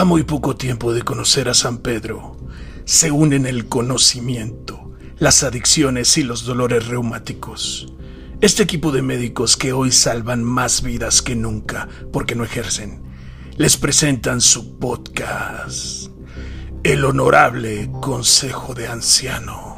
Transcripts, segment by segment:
A muy poco tiempo de conocer a San Pedro, se unen el conocimiento, las adicciones y los dolores reumáticos. Este equipo de médicos que hoy salvan más vidas que nunca porque no ejercen, les presentan su podcast, El Honorable Consejo de Ancianos.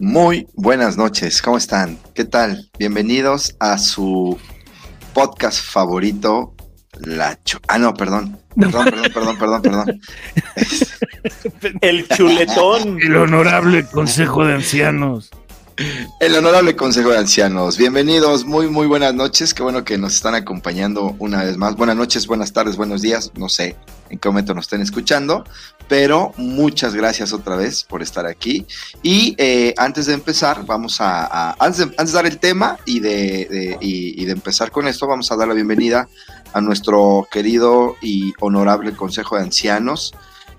Muy buenas noches, ¿cómo están? ¿Qué tal? Bienvenidos a su podcast favorito, La Cho Ah, no, perdón. Perdón, perdón, perdón, perdón, perdón. El chuletón. El Honorable Consejo de Ancianos. El Honorable Consejo de Ancianos. Bienvenidos, muy, muy buenas noches. Qué bueno que nos están acompañando una vez más. Buenas noches, buenas tardes, buenos días. No sé en qué momento nos estén escuchando, pero muchas gracias otra vez por estar aquí. Y eh, antes de empezar, vamos a, antes, de, dar el tema y de, y de empezar con esto, vamos a dar la bienvenida a nuestro querido y honorable Consejo de Ancianos.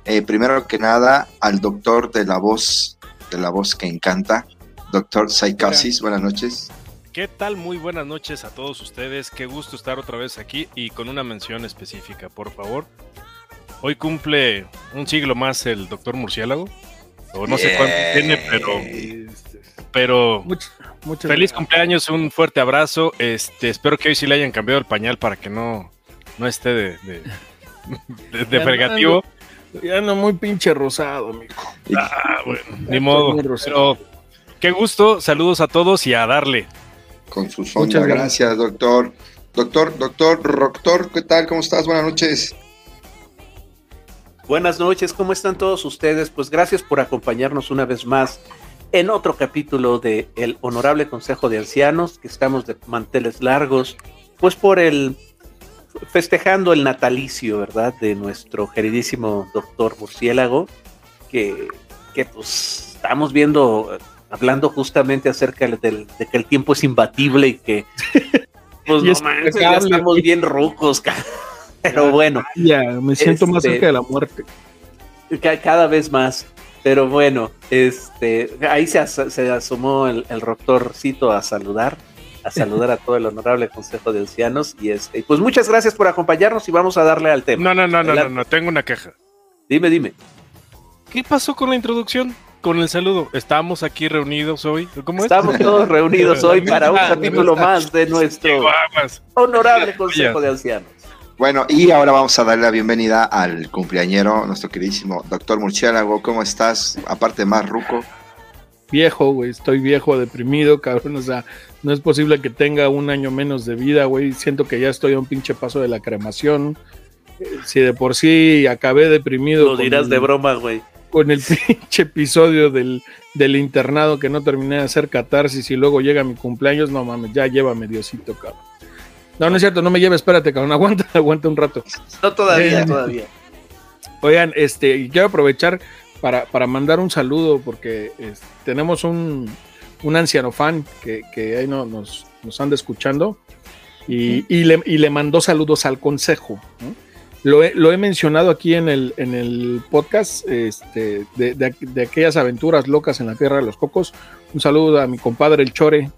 Eh, primero que nada, al doctor de la voz, de la voz que encanta, Doctor Psychosis, buenas noches. ¿Qué tal? Muy buenas noches a todos ustedes. Qué gusto estar otra vez aquí y con una mención específica, por favor. Hoy cumple un siglo más el Doctor Murciélago. O no sé cuánto tiene, pero. Pero. feliz cumpleaños, un fuerte abrazo. Este, espero que hoy sí le hayan cambiado el pañal para que no, no esté de, de, de, fregativo. Ya no muy pinche rosado, amigo. Ah, bueno, ni modo. Pero Qué gusto, saludos a todos y a darle. Con sus Muchas gracias, doctor. Doctor, doctor, doctor, ¿qué tal? ¿Cómo estás? Buenas noches. Buenas noches, ¿cómo están todos ustedes? Pues gracias por acompañarnos una vez más en otro capítulo de El Honorable Consejo de Ancianos, que estamos de manteles largos, pues por el festejando el natalicio, ¿verdad? De nuestro queridísimo doctor Murciélago, que, que pues estamos viendo hablando justamente acerca de, que el tiempo es imbatible y que pues no manches, ya estamos bien rucos, pero bueno. Ya, me siento más este, cerca de la muerte. Cada vez más. Pero bueno, este, ahí se, se asomó el, el doctorcito a saludar, a saludar a todo el honorable Consejo de Ancianos. Y este, pues muchas gracias por acompañarnos y vamos a darle al tema. No, no, no, no, no, no, tengo una queja. Dime, dime. ¿Qué pasó con la introducción? con el saludo. Estamos aquí reunidos hoy. ¿Cómo Estamos todos reunidos hoy para un capítulo más de nuestro honorable Consejo de Ancianos. Bueno, y ahora vamos a darle la bienvenida al cumpleañero, nuestro queridísimo doctor Murciélago. ¿Cómo estás? Aparte más ruco. Viejo, güey, estoy viejo, deprimido, cabrón. O sea, no es posible que tenga un año menos de vida, güey. Siento que ya estoy a un pinche paso de la cremación. Si de por sí acabé deprimido. Lo dirás de broma, güey con el pinche episodio del, del, internado que no terminé de hacer catarsis y luego llega mi cumpleaños, no mames, ya llévame Diosito, cabrón. No, no es cierto, no me lleve, espérate, cabrón, aguanta, aguanta un rato. No todavía, eh, todavía. Oigan, este, quiero aprovechar para, para mandar un saludo porque tenemos un, un anciano fan que, que ahí no, nos, nos anda escuchando y, y, le, y le mandó saludos al consejo. ¿no? Lo he, mencionado aquí en el, en el podcast este, de, aquellas aventuras locas en la Tierra de los Cocos. Un saludo a mi compadre el Chore.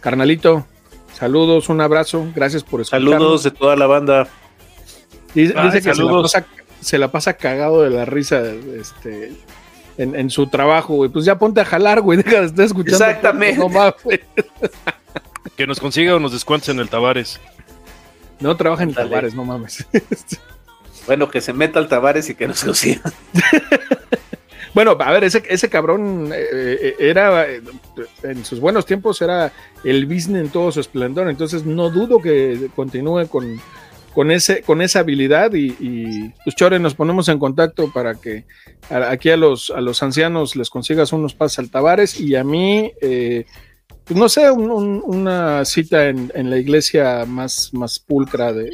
Carnalito, saludos, un abrazo, gracias por escucharnos. Saludos de toda la banda. Dice, que se la, pasa, cagado de la risa este, en, su trabajo, güey. Pues ya ponte a jalar, güey, deja de estar escuchando. Exactamente. que nos consiga unos descuentos en el Tavares. No trabaja en Tavares, no mames. bueno, que se meta al Tavares y que no se consiga. bueno, a ver, ese, ese cabrón eh, eh, era, eh, en sus buenos tiempos era el business en todo su esplendor, entonces no dudo que continúe con, con, ese, con esa habilidad y, y pues Chore, nos ponemos en contacto para que aquí a los, a los ancianos les consigas unos pases al Tavares y a mí... Eh, pues no sé, una cita en, la iglesia más, más pulcra de,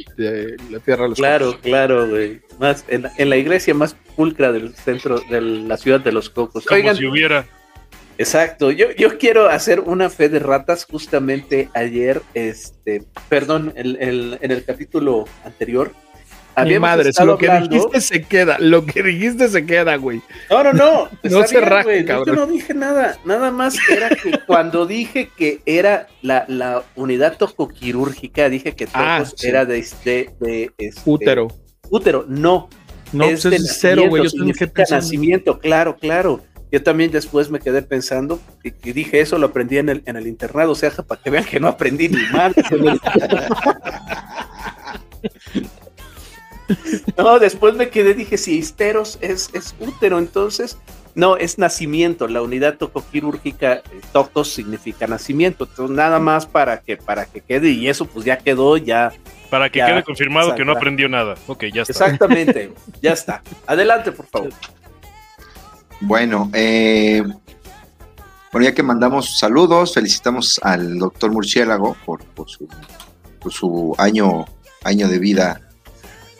la Tierra de los Claro, claro, güey. Más, en, la iglesia más pulcra del centro de la ciudad de los Cocos. Como si hubiera. Exacto, yo, yo quiero hacer una fe de ratas justamente ayer, este, perdón, en el capítulo anterior, Mi madre, lo que dijiste se queda, lo que dijiste se queda, güey. No, no, no. no se raja, Yo no dije nada, nada más era que cuando dije que era la, la unidad tocoquirúrgica, dije que ah, era de, de, de este, útero. Útero, no. No, es, pues es cero, güey. Yo tengo que nacimiento, claro, claro. Yo también después me quedé pensando y, dije eso lo aprendí en el, en el internado, o sea, para que vean que no aprendí ni mal. no, después me quedé, dije, si histeros es, es útero, entonces, no, es nacimiento, la unidad tocoquirúrgica, eh, tocos significa nacimiento, entonces nada más para que, para que quede, y eso pues ya quedó, ya. Para que quede confirmado que no aprendió nada. Ok, ya está. Exactamente, ya está. Adelante, por favor. Bueno, eh, bueno, ya que mandamos saludos, felicitamos al doctor Murciélago por, su, año, año de vida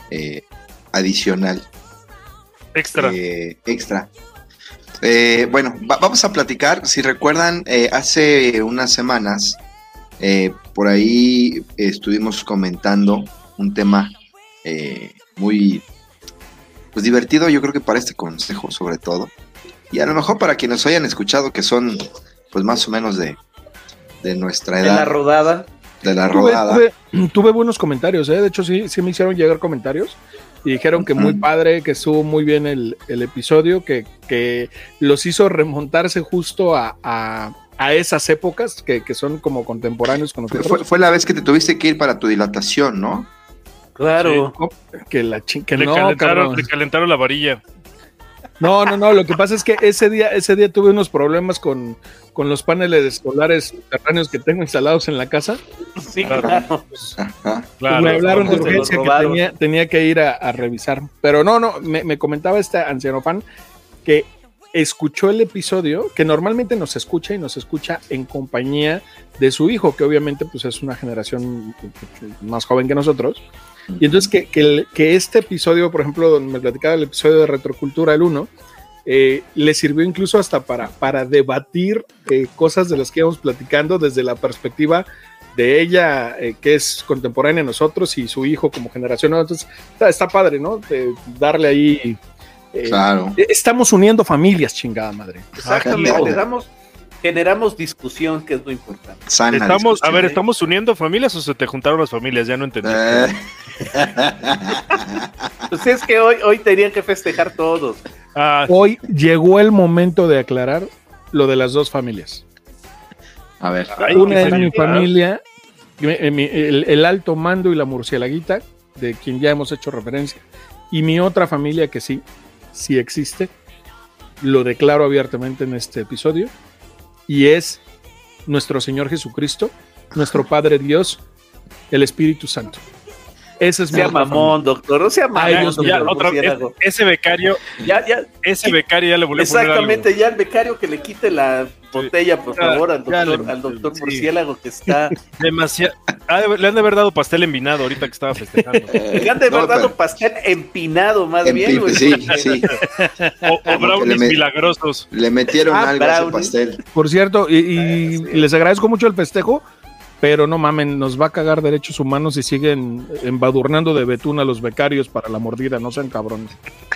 eh, adicional. Extra. Eh, extra. Bueno, vamos a platicar. Si recuerdan, hace unas semanas, por ahí estuvimos comentando un tema muy pues divertido, yo creo que para este consejo sobre todo. Y a lo mejor para quienes hayan escuchado que son pues más o menos de, nuestra edad. De la rodada. De la rodada. Tuve, buenos comentarios, ¿eh? de hecho sí, sí me hicieron llegar comentarios y dijeron que muy padre, que estuvo muy bien el, episodio, que, que, los hizo remontarse justo a, a, esas épocas que, son como contemporáneos con nosotros. Fue, fue, la vez que te tuviste que ir para tu dilatación, ¿no? Claro. Que la que le, calentaron, le calentaron la varilla. No, no, no, lo que pasa es que ese día, ese día tuve unos problemas con, los paneles solares subterráneos que tengo instalados en la casa. Sí, claro. me hablaron de urgencia que tenía, que ir a, revisar. Pero no, no, me, comentaba este anciano fan que escuchó el episodio, que normalmente nos escucha y nos escucha en compañía de su hijo, que obviamente pues es una generación más joven que nosotros. Y entonces que, que, este episodio, por ejemplo, donde me platicaba el episodio de Retrocultura, el 1, eh, le sirvió incluso hasta para, para debatir eh, cosas de las que íbamos platicando desde la perspectiva de ella, eh, que es contemporánea a nosotros, y su hijo como generación. Entonces, está, padre, ¿no? darle ahí. claro. Estamos uniendo familias, chingada madre. Exactamente, le damos generamos discusión, que es lo importante. estamos, a ver, ¿estamos uniendo familias o se te juntaron las familias? Ya no entendí. pues es que hoy, hoy tenían que festejar todos. Ah, hoy llegó el momento de aclarar lo de las dos familias. A ver. Una es mi familia, el, el, alto mando y la murcielaguita, de quien ya hemos hecho referencia, y mi otra familia que sí, sí existe, lo declaro abiertamente en este episodio, y es nuestro Señor Jesucristo, nuestro Padre Dios, el Espíritu Santo. Ese es sea mamón, doctor, no sea mamón. ese becario, ya, ya, ese becario ya le volvió Exactamente, ya el becario que le quite la botella, por favor, al doctor, al doctor murciélago que está. Demasiado. le han de haber dado pastel empinado ahorita que estaba festejando. le han de haber dado pastel empinado, más bien. Sí, sí. O, brownies milagrosos. Le metieron ah, algo a ese pastel. Por cierto, y les agradezco mucho el festejo pero no mamen, nos va a cagar derechos humanos y siguen embadurnando de betún a los becarios para la mordida, no sean cabrones.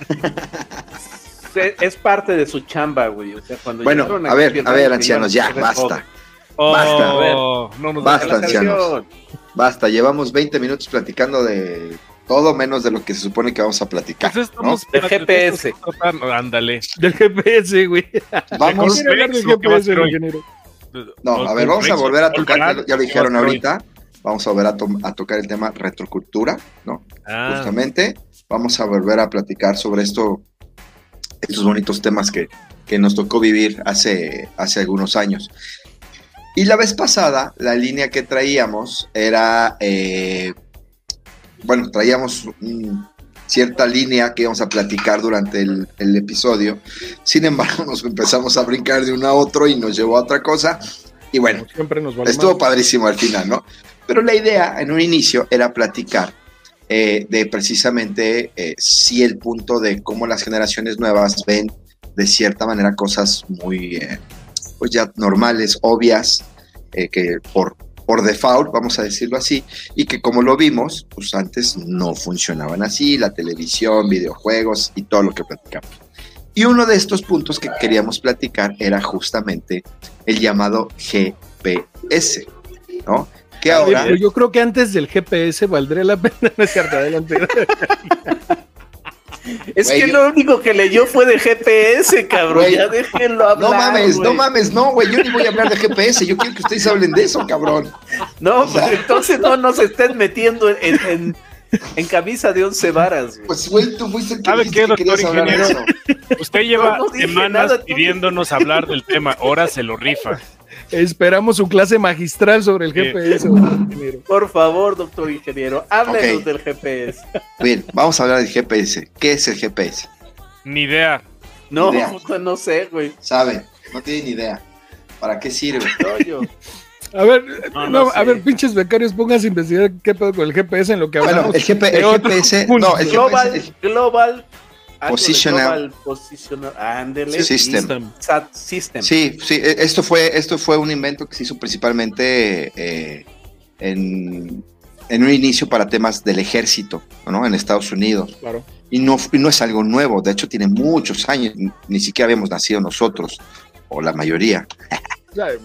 es parte de su chamba, güey. O sea, cuando bueno, a ver, a ver, ancianos, ya, basta. Oh, basta, basta, ancianos. Basta, llevamos 20 minutos platicando de todo menos de lo que se supone que vamos a platicar. Pues ¿no? Del GPS. Ándale. Del GPS, güey. Vamos a hablar del GPS, ingeniero. No, a ver, vamos a volver a tocar, ya lo dijeron ahorita, vamos a volver a, tocar el tema retrocultura, ¿no? Ah. Justamente, vamos a volver a platicar sobre esto, estos bonitos temas que, nos tocó vivir hace, hace algunos años. Y la vez pasada, la línea que traíamos era, eh, bueno, traíamos un, cierta línea que íbamos a platicar durante el, episodio. Sin embargo, nos empezamos a brincar de uno a otro y nos llevó a otra cosa. Y bueno, Siempre nos estuvo padrísimo al final, ¿no? Pero la idea en un inicio era platicar eh, de precisamente eh, si el punto de cómo las generaciones nuevas ven de cierta manera cosas muy, eh, pues ya normales, obvias, que por por default, vamos a decirlo así, y que como lo vimos, pues antes no funcionaban así, la televisión, videojuegos y todo lo que platicamos. Y uno de estos puntos que queríamos platicar era justamente el llamado GPS, ¿no? Que ahora... Yo creo que antes del GPS valdría la pena, no es cierto, adelante. Es que yo- lo único que leyó fue de GPS, cabrón. Ya déjenlo hablar. No mames, no mames, no, güey, yo ni voy a hablar de GPS, yo quiero que ustedes hablen de eso, cabrón. No, O sea- pues entonces no nos estén metiendo en, en, en camisa de once varas, güey. Pues, güey, tú fuiste el que ¿Sabe qué, que doctor hablar de ingeniero? eso. Usted lleva No, no dije semanas nada, pidiéndonos hablar del tema, ahora se lo rifa. Esperamos su clase magistral sobre el. GPS. ingeniero. Por favor, doctor ingeniero, háblenos del GPS. Bien, vamos a hablar del GPS. ¿Qué es el GPS? Ni idea. No, Idea. no sé, güey. Sabe, no tiene ni idea. ¿Para qué sirve? A ver, No, no, no a ver, pinches becarios, pónganse a investigar qué pedo con el GPS en lo que hablamos. Bueno, el, GP, el GPS, no, el Global, GPS, global. Positional. Positional. System. SAT System. Sí, sí, e- esto fue, esto fue un invento que se hizo principalmente eh, en, en un inicio para temas del ejército, ¿no? En Estados Unidos. Claro. Y no, y no es algo nuevo, de hecho tiene muchos años, ni- ni siquiera habíamos nacido nosotros, o la mayoría.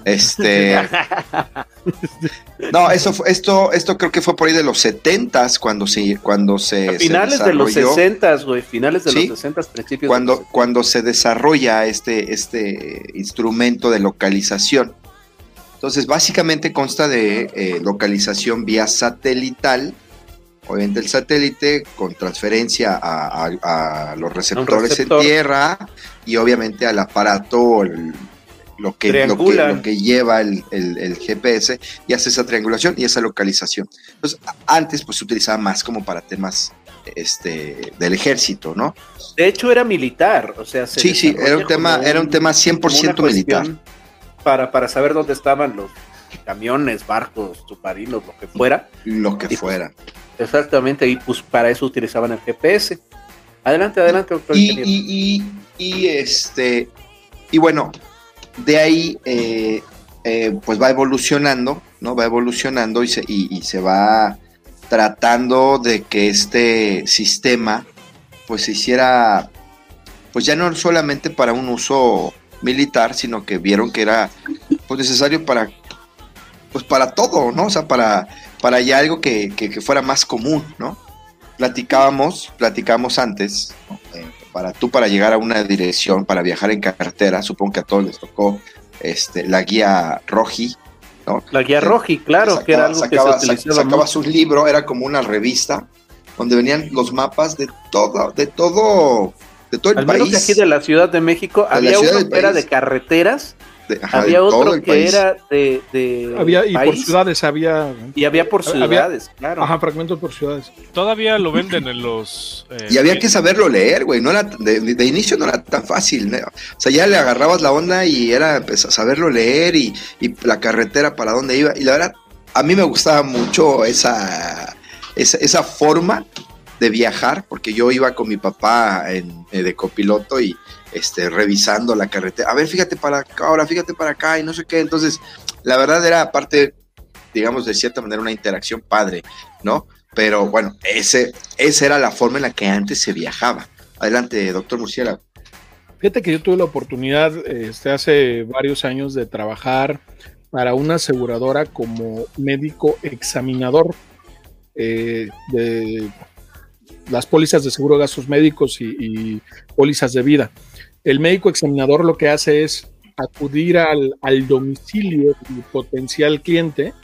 Este. no, eso fue- esto, esto creo que fue por ahí de los 70s cuando se, cuando se. A se finales de los desarrolló. 60, güey. Finales de Sí. los 60, principios de cuando, los cuando se desarrolla este, este instrumento de localización. Entonces, básicamente consta de eh, localización vía satelital, obviamente el satélite con transferencia a, a- a los receptores receptor. en tierra y obviamente al aparato, el- lo, que, lo, que, lo que lleva el, el- el GPS y hace esa triangulación y esa localización. Entonces, antes pues se utilizaba más como para temas este, del ejército, ¿no? De hecho, era militar, o sea, se Sí, sí, era un tema, como era un tema 100% como una militar. Para, para saber dónde estaban los camiones, barcos, submarinos, lo que fuera. Lo que Y pues, fuera. Exactamente, y pues para eso utilizaban el GPS. Adelante, adelante, doctor. Y, y, y, este, y bueno, de ahí eh, eh, pues va evolucionando, ¿no? Va evolucionando y se, y, se va tratando de que este sistema pues se hiciera, pues ya no solamente para un uso militar, sino que vieron que era pues necesario para, pues para todo, ¿no? O sea, para, para ya algo que, que- fuera más común, ¿no? Platicábamos, platicábamos antes, ¿no? Eh, para tú para llegar a una dirección, para viajar en carretera, supongo que a todos les tocó este, la guía Roji, ¿no? La guía Roji, claro, Sacaba- que era algo sacaba, que se utilizaba libro, era como una revista donde venían los mapas de todo, de todo, de todo el Al menos país. de aquí de la Ciudad de México, había del que era de carreteras, de- ajá, de había todo otro el que país. era de, de había, y por ciudades había. y había por Había- ciudades, claro. Ajá, fragmentos por ciudades. Todavía lo venden en los. eh, Y había que saberlo leer, güey. No era, de, de inicio no era tan fácil. ¿no? O sea, ya le agarrabas la onda y era pues, saberlo leer y, y la carretera para dónde iba. Y la verdad, a mí me gustaba mucho esa, esa, esa forma de viajar, porque yo iba con mi papá en, eh, de copiloto y este, revisando la carretera. A ver, fíjate para acá, ahora fíjate para acá y no sé qué. Entonces, la verdad era aparte, digamos, de cierta manera una interacción padre, ¿no? Pero bueno, ese, esa era la forma en la que antes se viajaba. Adelante, doctor Murciélago. Fíjate que yo tuve la oportunidad este, hace varios años de trabajar para una aseguradora como médico examinador eh, de las pólizas de seguro de gastos médicos y pólizas de vida. El médico examinador lo que hace es acudir al, al domicilio del potencial cliente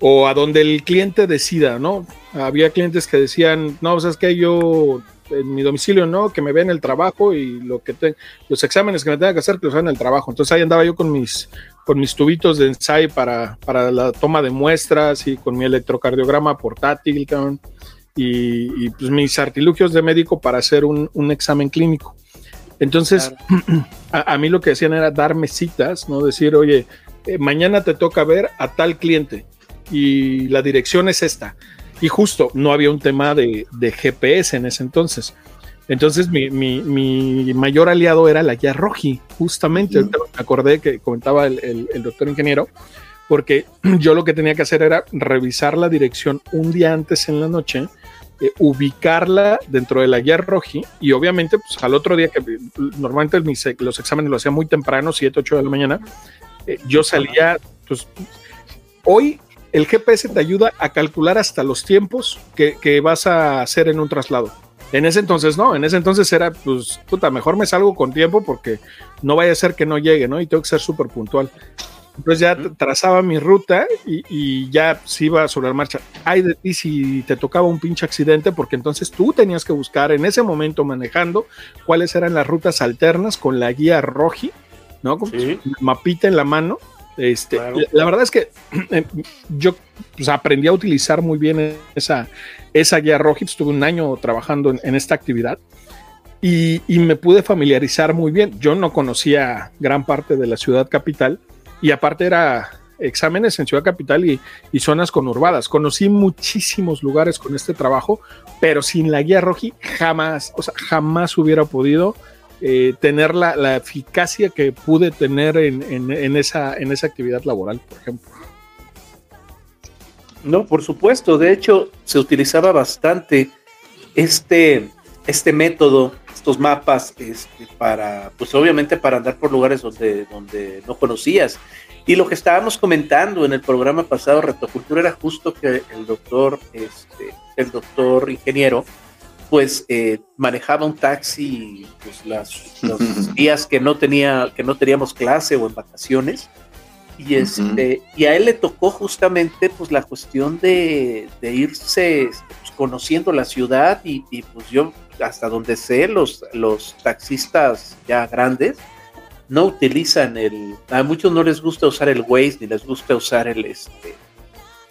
o a donde el cliente decida, ¿no? Había clientes que decían, no, sabes que yo en mi domicilio no, que me ven el trabajo y lo que te, los exámenes que me tenga que hacer que los hagan en el trabajo. Entonces ahí andaba yo con mis con mis tubitos de ensayo para, para la toma de muestras y con mi electrocardiograma portátil, y, y, pues mis artilugios de médico para hacer un, un examen clínico. Entonces, claro. a, a, mí lo que decían era darme citas, ¿no? Decir, oye, eh, mañana te toca ver a tal cliente y la dirección es esta. Y justo no había un tema de, de GPS en ese entonces. Entonces mi, mi, mi, mayor aliado era la guía Roji, justamente, me acordé que comentaba el, el, el, doctor ingeniero, porque yo lo que tenía que hacer era revisar la dirección un día antes en la noche, eh, ubicarla dentro de la guía roji y obviamente pues, al otro día que normalmente mis, los exámenes lo hacía muy temprano, 7, 8 de la mañana, eh, yo salía, pues hoy el GPS te ayuda a calcular hasta los tiempos que, que vas a hacer en un traslado. En ese entonces no, en ese entonces era, pues, puta, mejor me salgo con tiempo porque no vaya a ser que no llegue, ¿no? Y tengo que ser súper puntual. Entonces ya trazaba mi ruta y, ya se iba sobre la marcha. Ay de ti si te tocaba un pinche accidente, porque entonces tú tenías que buscar en ese momento manejando cuáles eran las rutas alternas con la guía roji, ¿no? Con mapita en la mano. Este, la, verdad es que eh, yo pues, aprendí a utilizar muy bien esa, esa guía roji. Estuve un año trabajando en, esta actividad. Y, y, me pude familiarizar muy bien. Yo no conocía gran parte de la ciudad capital, y aparte era exámenes en Ciudad Capital y, zonas conurbadas. Conocí muchísimos lugares con este trabajo, pero sin la guía Roji jamás, o sea, jamás hubiera podido eh, tener la, eficacia que pude tener en, esa, en esa actividad laboral, por ejemplo. No, por supuesto. De hecho, se utilizaba bastante este, este método estos mapas este, para, pues obviamente para andar por lugares donde, donde no conocías. Y lo que estábamos comentando en el programa pasado, Retocultura, era justo que el doctor, este, el doctor ingeniero, pues eh, manejaba un taxi pues, las, los días que no tenía, que no teníamos clase o en vacaciones. Y, este, y a él le tocó justamente pues la cuestión de, de irse este, conociendo la ciudad y, y, pues yo hasta donde sé, los, los taxistas ya grandes no utilizan el. A muchos no les gusta usar el Waze ni les gusta usar el este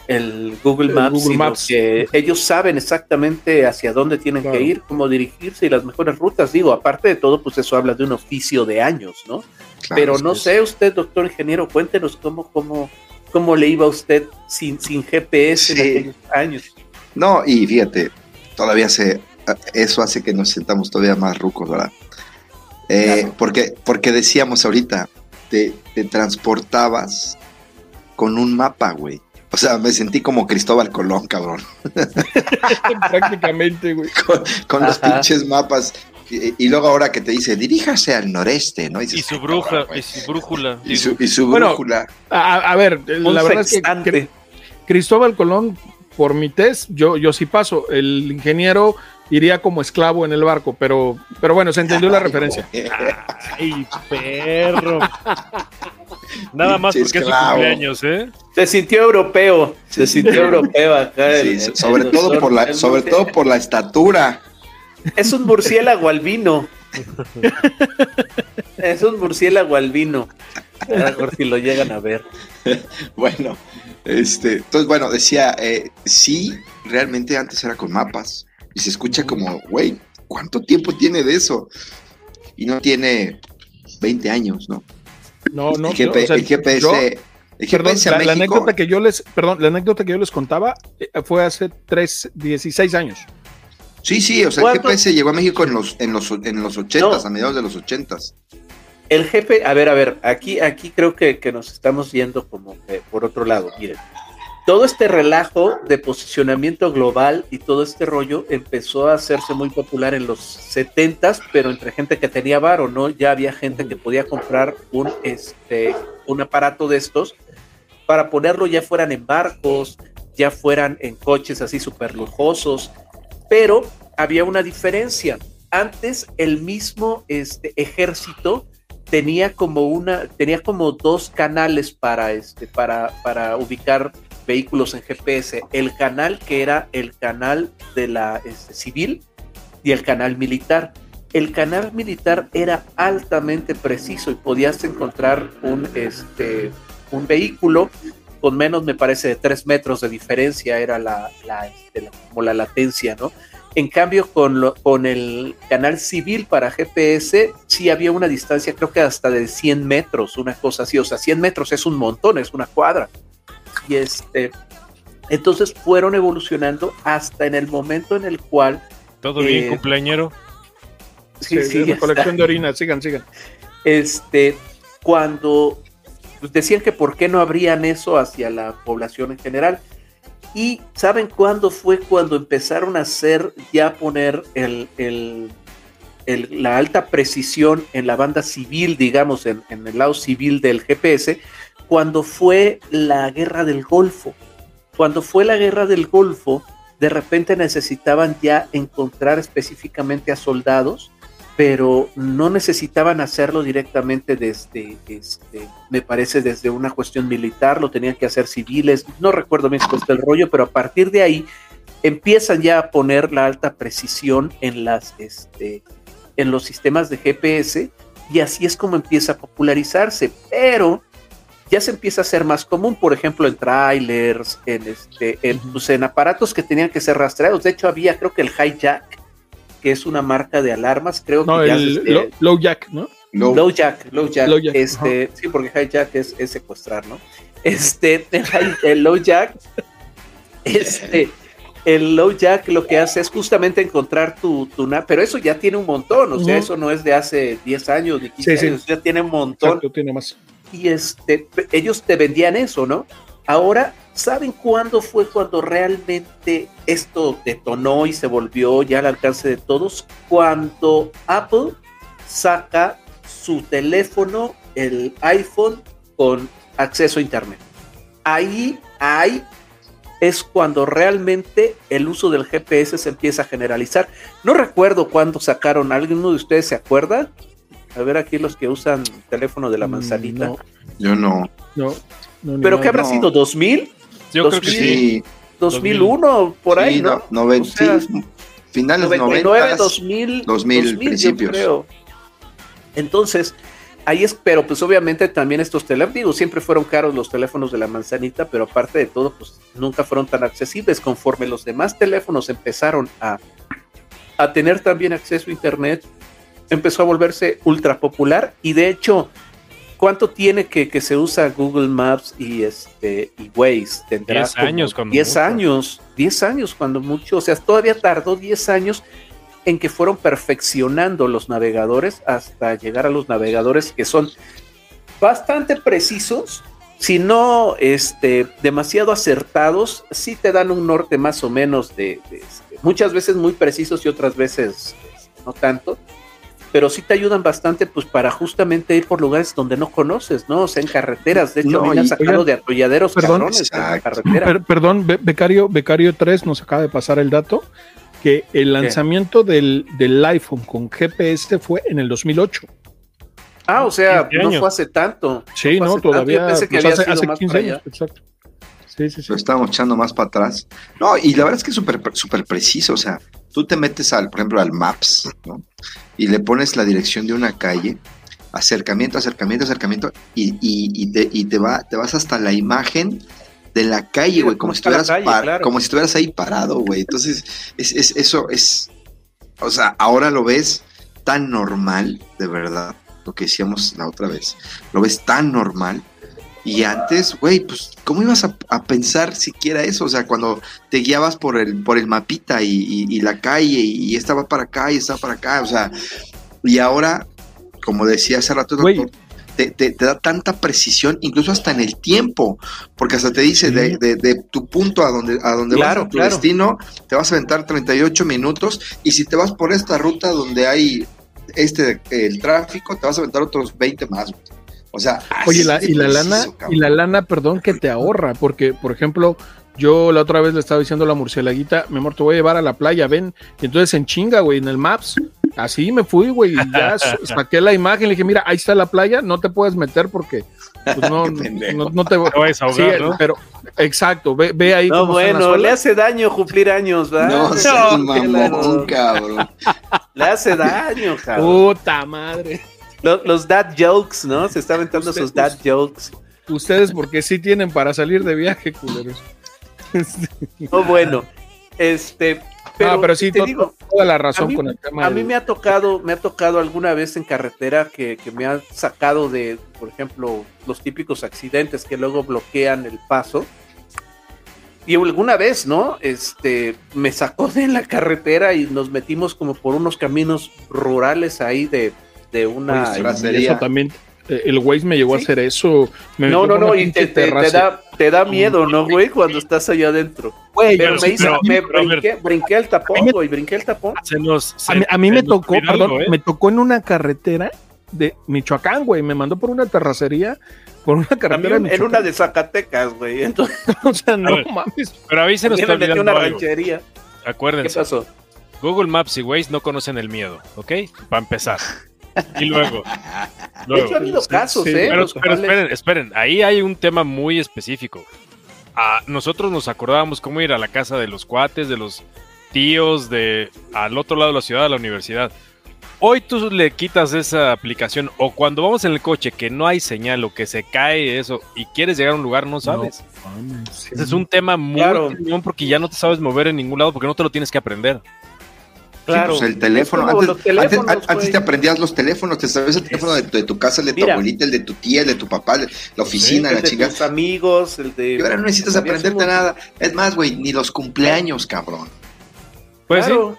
el Google Maps, que ellos saben exactamente hacia dónde tienen que ir, cómo dirigirse y las mejores rutas. Digo, aparte de todo, pues eso habla de un oficio de años, ¿no? Pero no sé, usted, doctor ingeniero, cuéntenos cómo, cómo, cómo le iba a usted sin, sin GPS en aquellos años. No, y fíjate, todavía se eso hace que nos sentamos todavía más rucos, ¿verdad? Eh, porque, porque decíamos ahorita, te, transportabas con un mapa, güey. O sea, me sentí como Cristóbal Colón, cabrón. Prácticamente, güey. Con, los pinches mapas. Y, luego ahora que te dice, diríjase al noreste, ¿no? Y, su bruja, y su brújula. Y su, brújula. A, ver, la verdad es que Cristóbal Colón, por mi test, yo, yo sí paso. El ingeniero iría como esclavo en el barco, pero, pero bueno, se entendió la referencia. Ay, perro. Nada más porque es su cumpleaños, ¿eh? Se sintió europeo, se sintió europeo acá. sobre todo por la, sobre todo por la estatura. Es un murciélago albino. es un murciélago albino. A si lo llegan a ver. Bueno, este, entonces bueno, decía, eh, sí, realmente antes era con mapas y se escucha como, güey, ¿cuánto tiempo tiene de eso? Y no tiene 20 años, ¿no? No, no, el, GPS, perdón, la, anécdota que yo les, perdón, la anécdota que yo les contaba eh, fue hace 3, 16 años. Sí, sí, o sea, el GPS llegó a México en los, en los, en los 80, a mediados de los 80. El jefe, a ver, a ver, aquí, aquí creo que, nos estamos yendo como por otro lado. Miren, todo este relajo de posicionamiento global y todo este rollo empezó a hacerse muy popular en los 70 pero entre gente que tenía varo, ¿no? Ya había gente que podía comprar un, este, un aparato de estos para ponerlo ya fueran en barcos, ya fueran en coches así súper lujosos, pero había una diferencia. Antes el mismo este, ejército tenía como una, tenía como dos canales para, este, para, para ubicar vehículos en GPS, el canal que era el canal de la este, civil y el canal militar. El canal militar era altamente preciso y podías encontrar un, este, un vehículo con menos, me parece, de tres metros de diferencia, era la, este, como la latencia, ¿no? En cambio, con, lo, con el canal civil para GPS, sí había una distancia, creo que hasta de 100 metros, una cosa así. O sea, 100 metros es un montón, es una cuadra. Y este, entonces fueron evolucionando hasta en el momento en el cual. Todo bien, eh, cumpleañero. Sí, sí, colección de orina, sigan, sigan. Este, cuando pues, decían que por qué no abrían eso hacia la población en general. Y ¿saben cuándo fue cuando empezaron a hacer, ya poner la alta precisión en la banda civil, digamos, en, en el lado civil del GPS? Cuando fue la guerra del Golfo. Cuando fue la guerra del Golfo, de repente necesitaban ya encontrar específicamente a soldados pero no necesitaban hacerlo directamente desde, este, me parece, desde una cuestión militar, lo tenían que hacer civiles, no recuerdo bien cómo está el rollo, pero a partir de ahí empiezan ya a poner la alta precisión en, las, este, en los sistemas de GPS y así es como empieza a popularizarse, pero ya se empieza a hacer más común, por ejemplo, en trailers, en, este, en, pues, en aparatos que tenían que ser rastreados, de hecho había creo que el hijack, que es una marca de alarmas, creo no, que el low, Jack, ¿no? Low, Jack, Low Jack, este, sí, porque Hijack es, es, secuestrar, ¿no? Este, el, Low Jack, este, el Low Jack lo que hace es justamente encontrar tu, tu pero eso ya tiene un montón, o sea, eso no es de hace 10 años, ni 15 sí, años, ya tiene un montón. Exacto, tiene más. Y este, ellos te vendían eso, ¿no? Ahora, ¿saben cuándo fue cuando realmente esto detonó y se volvió ya al alcance de todos? Cuando Apple saca su teléfono, el iPhone, con acceso a Internet. Ahí, ahí es cuando realmente el uso del GPS se empieza a generalizar. No recuerdo cuándo sacaron, ¿alguno de ustedes se acuerda? A ver aquí los que usan teléfono de la mm, manzanita. Yo no. No. ¿Pero qué habrá sido? ¿2000? Yo 2000, creo que sí. 2001, por ahí, ¿no? no o sea, finales 99, 2000, 2000, 2000 principios. creo. Entonces, ahí es, pero pues obviamente también estos teléfonos, digo, siempre fueron caros los teléfonos de la manzanita, pero aparte de todo, pues nunca fueron tan accesibles. Conforme los demás teléfonos empezaron a, a tener también acceso a Internet, empezó a volverse ultra popular y de hecho ¿Cuánto tiene que, que, se usa Google Maps y este y Waze? Tendrá 10 años cuando 10 años, 10 años cuando mucho, o sea, todavía tardó 10 años en que fueron perfeccionando los navegadores hasta llegar a los navegadores que son bastante precisos, si no este, demasiado acertados, sí te dan un norte más o menos de, de este, muchas veces muy precisos y otras veces este, no tanto pero sí te ayudan bastante pues para justamente ir por lugares donde no conoces, ¿no? O sea, en carreteras. De hecho, me han sacado de atolladeros perdón, en carretera. perdón, Becario, Becario 3 nos acaba de pasar el dato que el lanzamiento del, del, iPhone con GPS fue en el 2008. Ah, o sea, no fue hace tanto. Sí, no, todavía pensé que pues, hace, hace 15 años, exacto. Sí, sí, sí. Lo estábamos echando más para atrás. No, y la verdad es que es súper súper preciso. O sea, tú te metes al, por ejemplo, al Maps, ¿no? Y le pones la dirección de una calle, acercamiento, acercamiento, acercamiento, y, y, y, te, y te, va, te vas hasta la imagen de la calle, güey, como, si estuvieras como si estuvieras ahí parado, güey. Entonces, es, es, eso es, o sea, ahora lo ves tan normal, de verdad, lo que decíamos la otra vez, lo ves tan normal y antes, güey, pues, ¿cómo ibas a, pensar siquiera eso? O sea, cuando te guiabas por el, por el mapita y, la calle y, estaba para acá y estaba para acá, o sea, y ahora, como decía hace rato, doctor, te, te, da tanta precisión, incluso hasta en el tiempo, porque hasta te dice de, de, tu punto a donde, a donde vas a tu destino, te vas a aventar 38 minutos, y si te vas por esta ruta donde hay este el tráfico, te vas a aventar otros 20 más. O sea, oye, y la lana, y la lana, perdón, que te ahorra, porque, por ejemplo, yo la otra vez le estaba diciendo a la murcielaguita, mi amor, te voy a llevar a la playa, ven. Y entonces en chinga, güey, en el Maps, así me fui, güey, y ya saqué la imagen, le dije, mira, ahí está la playa, no te puedes meter porque pues no, no, te vas a ahogar, ¿no? Pero, exacto, ve, ve ahí. No, bueno, le hace daño cumplir años, ¿verdad? No, no mamón, cabrón. Le hace daño, cabrón. Puta madre. Los, dad jokes, ¿no? Se está aventando sus dad jokes. Ustedes porque sí tienen para salir de viaje, culeros. No, bueno, este, pero, ah, pero sí, te digo, toda la razón con el tema. A mí me ha tocado, me ha tocado alguna vez en carretera que, que, me ha sacado de, por ejemplo, los típicos accidentes que luego bloquean el paso. Y alguna vez, ¿no? Este, me sacó de la carretera y nos metimos como por unos caminos rurales ahí de de una eso también Eh, El Waze me llegó a hacer eso. me No, no, no, y te, da, te da miedo, ¿no, güey? Cuando estás allá adentro. Güey, Pero Pero- me, pero- me a brinqué, brinqué el tapón, güey, brinqué el tapón. Se nos, a mí, a mí me tocó, perdón, algo, ¿eh? me tocó en una carretera de Michoacán, güey. Me mandó por una terracería, por una carretera También de en una de Zacatecas, güey. Entonces, O sea, no ver. mames. Pero ahí se nos está a olvidando una algo. ranchería. ¿Qué Acuérdense, pasó? Google Maps y Waze no conocen el miedo, ¿ok? Para empezar. Y luego. De luego- hecho, ha habido sí, casos, sí. ¿eh? Pero, esperen, esperen, ahí hay un tema muy específico. Ah, nosotros nos acordábamos cómo ir a la casa de los cuates, de los tíos, de al otro lado de la ciudad, a la universidad. Hoy tú le quitas esa aplicación o cuando vamos en el coche que no hay señal o que se cae eso y quieres llegar a un lugar no sabes. mames, Ese es un tema muy Claro. porque ya no te sabes mover en ningún lado porque no te lo tienes que aprender. Claro. Sí, pues el teléfono. Antes, antes- antes güey. te aprendías los teléfonos, te sabes el teléfono de, tu- de tu casa, el de tu Mira. abuelita, el de tu tía, el de tu papá, el- la oficina, el la de chingada. tus amigos, el de... Y ahora no necesitas aprenderte nada. Es más, güey, ni los cumpleaños, cabrón. Pues claro,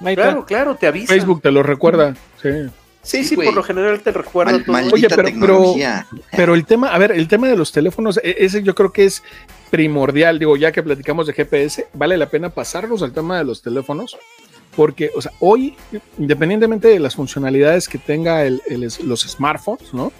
sí, claro, claro, te avisa. Facebook te lo recuerda. Sí. Sí, sí, Sí, por lo general te recuerda Mal- todo. maldita Oye, pero- pero-. Pero el tema, a ver, el tema de los teléfonos, e- ese yo creo que es primordial. Digo, ya que platicamos de GPS, vale la pena pasarnos al tema de los teléfonos. Porque, o sea, hoy, independientemente de las funcionalidades que tenga el- el- los smartphones, ¿no?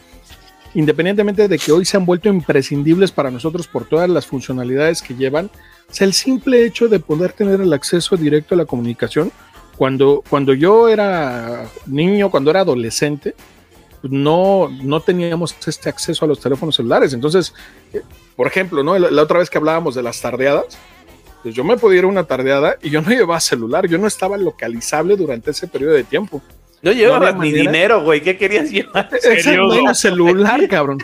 Independientemente de que hoy se han vuelto imprescindibles para nosotros por todas las funcionalidades que llevan, o sea, el simple hecho de poder tener el acceso directo a la comunicación, cuando, cuando yo era niño, cuando era adolescente, no, no teníamos este acceso a los teléfonos celulares. Entonces, eh, por ejemplo, ¿no? La otra vez que hablábamos de las tardeadas, pues yo me podía ir a una tardeada y yo no llevaba celular, yo no estaba localizable durante ese periodo de tiempo. No llevabas había ni manera. dinero, güey. ¿Qué querías llevar? Periodo. no era celular, cabrón.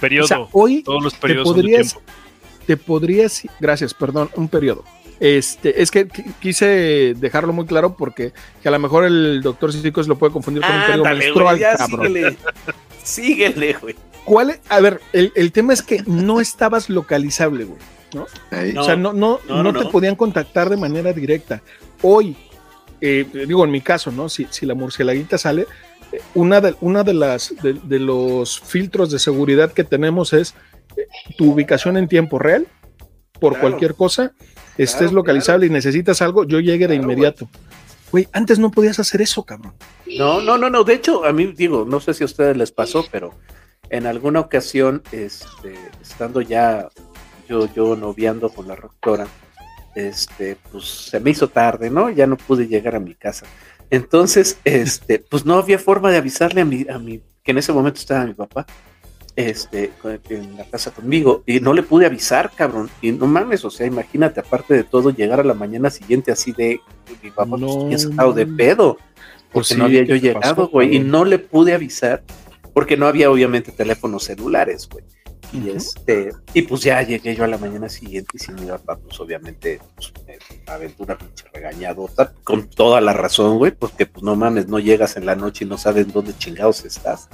Periodo. O sea, hoy Todos los te periodos son de podrías, tiempo. te podrías, gracias, perdón, un periodo. Este, es que qui- quise dejarlo muy claro porque que a lo mejor el doctor Cicos lo puede confundir con un periodo Ándale, menstrual, cabrón. síguele. Síguele, güey. ¿Cuál es? A ver, el, el tema es que no estabas localizable, güey. No. o sea, no, no, no, no, no, te no. podían contactar de manera directa. Hoy, eh, digo, en mi caso, ¿no? Si, si la murcielaguita sale, eh, una de, una de las de, de los filtros de seguridad que tenemos es eh, tu ubicación en tiempo real. Por Claro. cualquier cosa, estés Claro, localizable y necesitas algo, yo llegue de inmediato. Güey, antes no podías hacer eso, cabrón. No, no, no, no. De hecho, a mí, digo, no sé si a ustedes les pasó, pero en alguna ocasión, este, estando ya yo, yo noviando con la doctora, este, pues se me hizo tarde, ¿no? Ya no pude llegar a mi casa. Entonces, este, pues no había forma de avisarle a mi, a mi, que en ese momento estaba mi papá, este, en la casa conmigo, y no le pude avisar, cabrón. Y no mames, o sea, imagínate, aparte de todo, llegar a la mañana siguiente así de, mi papá pues, No. sacado de pedo Pues porque sí, no había ¿qué yo llegado, güey, y no le pude avisar porque no había obviamente teléfonos celulares, güey. Y este, y pues ya llegué yo a la mañana siguiente y si mi papá, pues obviamente, pues, me aventó una pinche regañadota, con toda la razón, güey, porque pues no mames, no llegas en la noche y no sabes dónde chingados estás.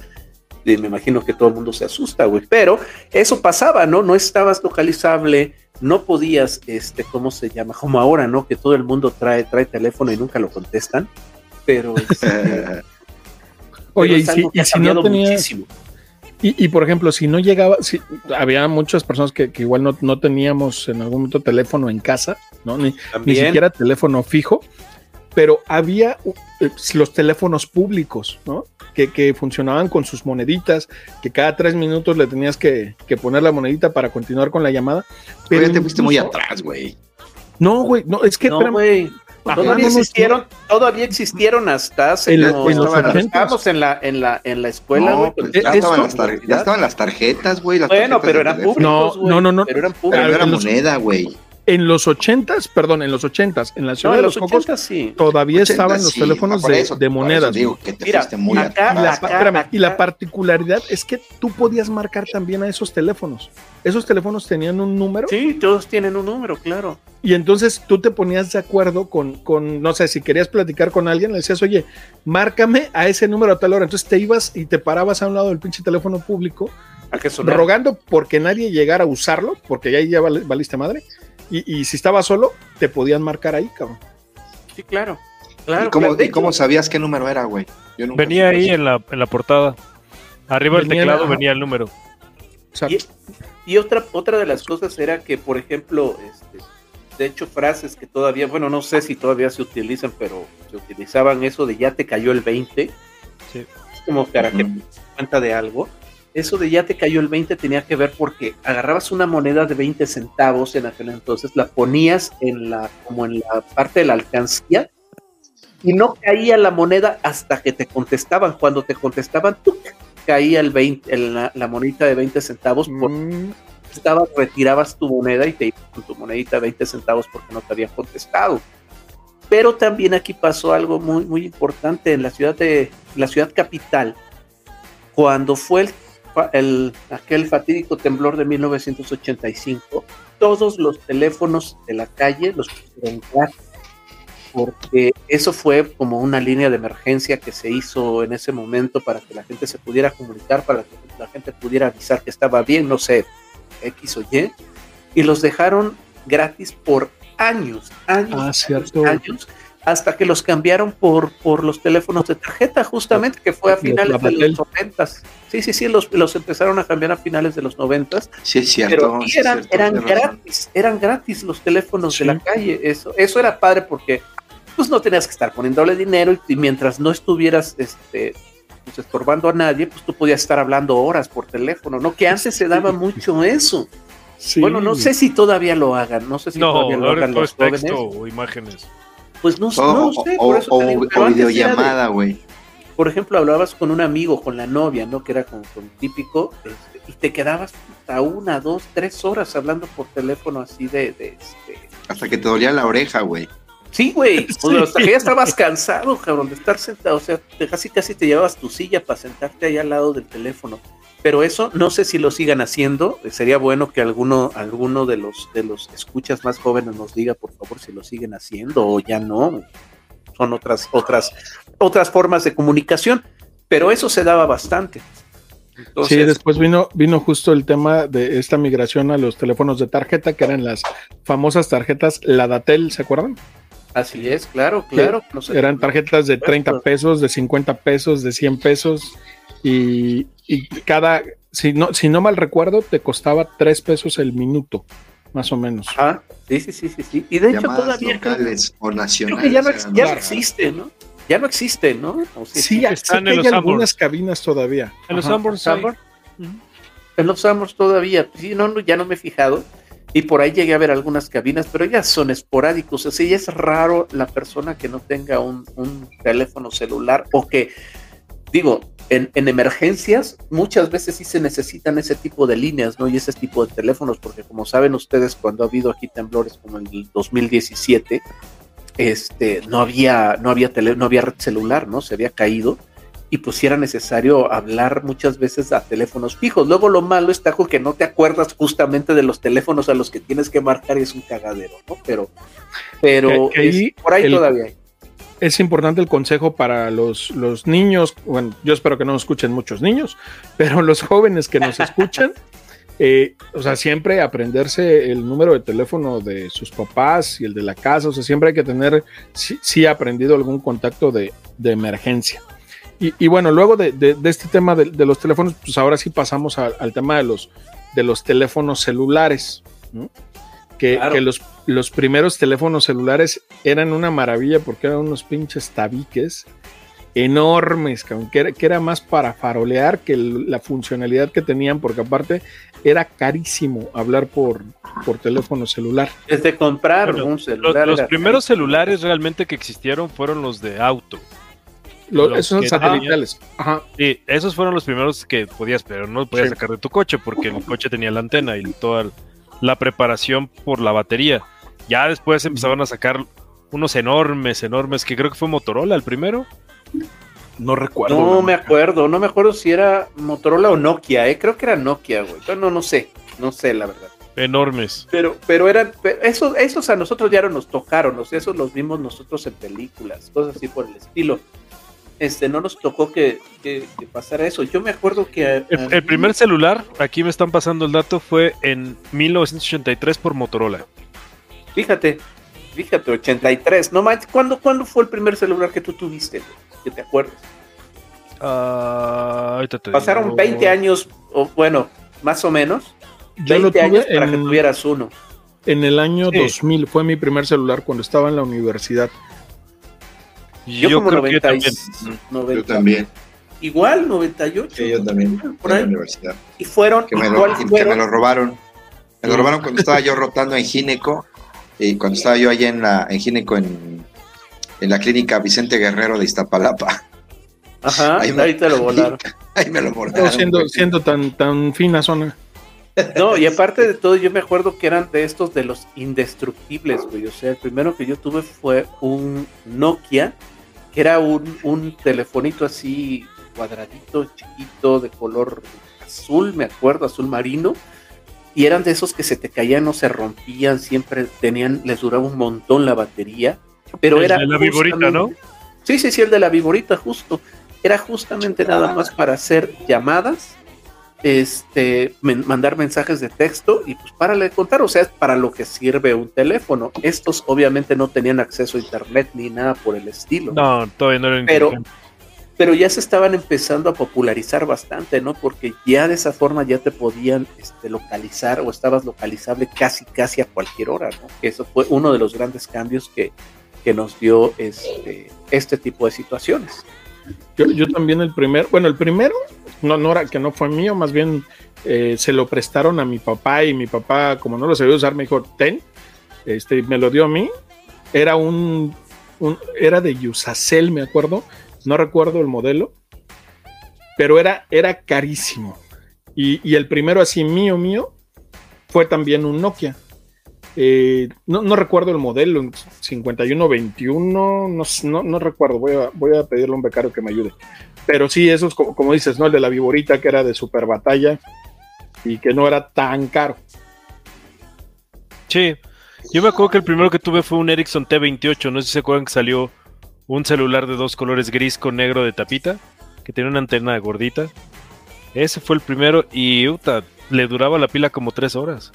Y me imagino que todo el mundo se asusta, güey. Pero eso pasaba, ¿no? No estabas localizable, no podías, este, ¿cómo se llama? Como ahora, ¿no? Que todo el mundo trae, trae teléfono y nunca lo contestan. Pero, este, Oye, pero y si, algo que y ha si no tenías, muchísimo. Y, y, por ejemplo, si no llegaba, si, había muchas personas que, que igual no, no teníamos en algún momento teléfono en casa, ¿no? Ni, ni siquiera teléfono fijo, pero había eh, los teléfonos públicos, ¿no? Que, que funcionaban con sus moneditas, que cada tres minutos le tenías que, que poner la monedita para continuar con la llamada. Pero te fuiste muy atrás, güey. No, güey, no, es que no, espérame, Todavía no, no, existieron, todavía existieron hasta hace En como- en los cuando 80s. estábamos en la, en la, en la escuela, No, pues ya, estaban las tar- ya estaban las tarjetas, güey. las Bueno, tarjetas pero eran públicos, No, no, no, no. Pero eran Pero públicos. no era moneda, güey. En los ochentas, perdón, en los ochentas, en la ciudad No, de los los Cocos, 80 sí. todavía 80, estaban los sí, teléfonos de, eso- monedas. digo güey. que te Mira, fuiste muy acá- Y la, atrás. acá- espérame, y la acá- particularidad es que tú podías marcar también a esos teléfonos. Esos teléfonos tenían un número Sí, todos tienen un número, claro. y entonces tú te ponías de acuerdo con, con, no sé, si querías platicar con alguien, le decías, oye, márcame a ese número a tal hora. Entonces te ibas y te parabas a un lado del pinche teléfono público, ¿A qué sonar? rogando porque nadie llegara a usarlo, porque ya, ya val- valiste madre. Y, y si estaba solo, te podían marcar ahí, cabrón. Sí, claro. Claro, ¿Y cómo, claro. De y cómo hecho, sabías qué número era, güey? Yo nunca Venía ahí en la, en la portada. Arriba del teclado la- venía el número. Y, y otra, otra de las cosas era que, por ejemplo, este, de hecho, frases que todavía, bueno, no sé si todavía se utilizan, pero se utilizaban eso de ya te cayó el 20. Sí. Es como para que te des cuenta de algo. Eso de ya te cayó el 20 tenía que ver porque agarrabas una moneda de 20 centavos en aquel entonces, la ponías en la, como en la parte de la alcancía y no caía la moneda hasta que te contestaban. Cuando te contestaban, ¡tuc! caía el 20, el- la, la monedita de 20 centavos por mm, estabas, retirabas tu moneda y te ibas con tu monedita de 20 centavos porque no te habían contestado. Pero también aquí pasó algo muy, muy importante en la ciudad de la ciudad capital. Cuando fue el, el- aquel fatídico temblor de 1985, todos los teléfonos de la calle los pusieron porque eso fue como una línea de emergencia que se hizo en ese momento para que la gente se pudiera comunicar, para que la gente pudiera avisar que estaba bien, no sé, X o Y, y los dejaron gratis por años, años, Ah, años, hasta que los cambiaron por, por los teléfonos de tarjeta, justamente, que fue a finales de los noventas. Sí, sí, sí, los, los empezaron a cambiar a finales de los noventas, Sí, es cierto. pero sí y es eran, cierto, eran gratis, eran gratis los teléfonos Sí. de la calle. Eso, eso era padre porque pues no tenías que estar poniéndole dinero y, y mientras no estuvieras este, pues, estorbando a nadie, pues tú podías estar hablando horas por teléfono, ¿no? Que antes se daba mucho eso. sí. Bueno, no sé si todavía lo hagan, no sé si No, todavía lo hagan los es jóvenes. texto o imágenes. Pues no, o- sé, o, por eso te o- digo, videollamada, güey. por ejemplo, hablabas con un amigo, con la novia, ¿no? Que era con, con típico, este, y te quedabas a una, dos, tres horas hablando por teléfono así de, de, este, Hasta que te dolía la oreja, güey. Sí, güey. O sea, hasta que ya estabas cansado, cabrón, de estar sentado. O sea, te- casi casi te llevabas tu silla para sentarte ahí al lado del teléfono. Pero eso no sé si lo sigan haciendo. Sería bueno que alguno, alguno de los de los escuchas más jóvenes nos diga, por favor, si lo siguen haciendo o ya no. Son otras, otras, otras formas de comunicación. Pero eso se daba bastante. Entonces, sí, después vino, vino justo el tema de esta migración a los teléfonos de tarjeta, que eran las famosas tarjetas Ladatel, ¿se acuerdan? así es, claro, claro. no sé. Eran tarjetas de 30 pesos, de 50 pesos, de 100 pesos y, y cada, si no, si no mal recuerdo, te costaba 3 pesos el minuto, más o menos. Ajá, sí, sí, sí, sí, sí. Y de hecho todavía creo- locales o Creo nacionales. que ya no, ya no existe, ¿no? Ya no existe, ¿no? O sea, Sí, están en hay los algunas cabinas todavía. En los. Sanborns. En los Summers todavía, sí, no, no, ya no me he fijado. Y por ahí llegué a ver algunas cabinas, pero ya son esporádicos. O ya es raro la persona que no tenga un, un teléfono celular o que, digo, en, en emergencias muchas veces sí se necesitan ese tipo de líneas, ¿no? Y ese tipo de teléfonos, porque como saben ustedes, cuando ha habido aquí temblores como el del 2017, este, no había, no había tele, no había red celular, ¿no? Se había caído y pues sí era necesario hablar muchas veces a teléfonos fijos. Luego lo malo está con que no te acuerdas justamente de los teléfonos a los que tienes que marcar y es un cagadero, ¿no? Pero, pero Que- que ahí es- por ahí el- todavía hay. Es importante el consejo para los, los niños. Bueno, yo espero que no nos escuchen muchos niños, pero los jóvenes que nos escuchan, eh, o sea, siempre aprenderse el número de teléfono de sus papás y el de la casa. O sea, siempre hay que tener, sí, sí aprendido algún contacto de, de emergencia. Y, y bueno, luego de, de- de este tema de, de los teléfonos, pues ahora sí pasamos a- al tema de los, de los teléfonos celulares. ¿no? Que, Claro. que los, los primeros teléfonos celulares eran una maravilla porque eran unos pinches tabiques enormes, cabrón, que era, que era más para farolear que el- la funcionalidad que tenían, porque aparte era carísimo hablar por, por teléfono celular. Desde comprar Bueno, un Los, celular. los primeros celulares realmente que existieron fueron los de auto. Lo- Los esos son satelitales. Ajá. Sí, esos fueron los primeros que podías, pero no podías Sí. sacar de tu coche porque el coche tenía la antena y toda la preparación por la batería. Ya después empezaban a sacar unos enormes, enormes, que creo que fue Motorola el primero. No recuerdo. No me acuerdo, no me acuerdo si era Motorola o Nokia, ¿eh? creo que era Nokia, güey. Pero no, no sé, no sé la verdad. Enormes. Pero, pero eran, pero esos, esos a nosotros ya no nos tocaron, o sea, esos los vimos nosotros en películas, cosas así por el estilo. Este, no nos tocó que, que- que pasara eso. Yo me acuerdo que. a- a El, primer celular, aquí me están pasando el dato, fue en 1983 por Motorola. Fíjate, fíjate, 83. No manches, ¿cuándo, ¿cuándo fue el primer celular que tú tuviste? Que te acuerdas. Ah, ahorita te Pasaron digo. 20 años, o bueno, más o menos, Yo lo 20 años para que tuvieras uno. en el año Sí. 2000, fue mi primer celular cuando estaba en la universidad. Yo, Yo, como creo que yo 90 y- también. 90. Yo también. Igual, 98. Sí, yo también. Por En la ahí. universidad. Y fueron, Que me, ¿y lo, que me robaron. Me lo robaron cuando estaba yo rotando en Gineco. Y cuando estaba yo allá en la en Gineco en, en la clínica Vicente Guerrero de Iztapalapa. Ajá, Ahí me- ahí te lo volaron. Ahí me lo volaron. siendo, siendo tan, tan fina zona. No, y aparte de todo, yo me acuerdo que eran de estos de los indestructibles, güey. O sea, el primero que yo tuve fue un Nokia, era un, un telefonito así cuadradito, chiquito, de color azul, me acuerdo, azul marino. Y eran de esos que se te caían, no se rompían, siempre tenían, les duraba un montón la batería. Pero El era. de la viborita, ¿no? Sí, sí, sí, el de la viborita, justo. Era justamente nada más para hacer llamadas este, men- mandar mensajes de texto y pues para de contar, o sea, es para lo que sirve un teléfono. Estos obviamente no tenían acceso a internet ni nada por el estilo, No, todavía no era Pero- pero ya se estaban empezando a popularizar bastante, ¿no? Porque ya de esa forma ya te podían este, localizar o estabas localizable casi, casi a cualquier hora, ¿no? Que eso fue uno de los grandes cambios que, que nos dio este, este tipo de situaciones. Yo, yo también el primer, bueno, el primero, no, no era que no fue mío, más bien eh, se lo prestaron a mi papá y mi papá, como no lo sabía usar, me dijo, ten, este, me lo dio a mí. Era un, era de Yusacel, me acuerdo, no recuerdo el modelo, pero era, era carísimo. Y, el primero así mío, mío, fue también un Nokia. Eh, no, no recuerdo el modelo, 5121, no, no, no recuerdo, voy a, voy a pedirle a un becario que me ayude. Pero sí, eso es como, como dices, ¿no? El de la viborita que era de super batalla y que no era tan caro. Sí, yo me acuerdo que el primero que tuve fue un Ericsson T28. No sé si se acuerdan que salió un celular de dos colores gris con negro de tapita, que tenía una antena gordita. Ese fue el primero y uta, le duraba la pila como tres horas.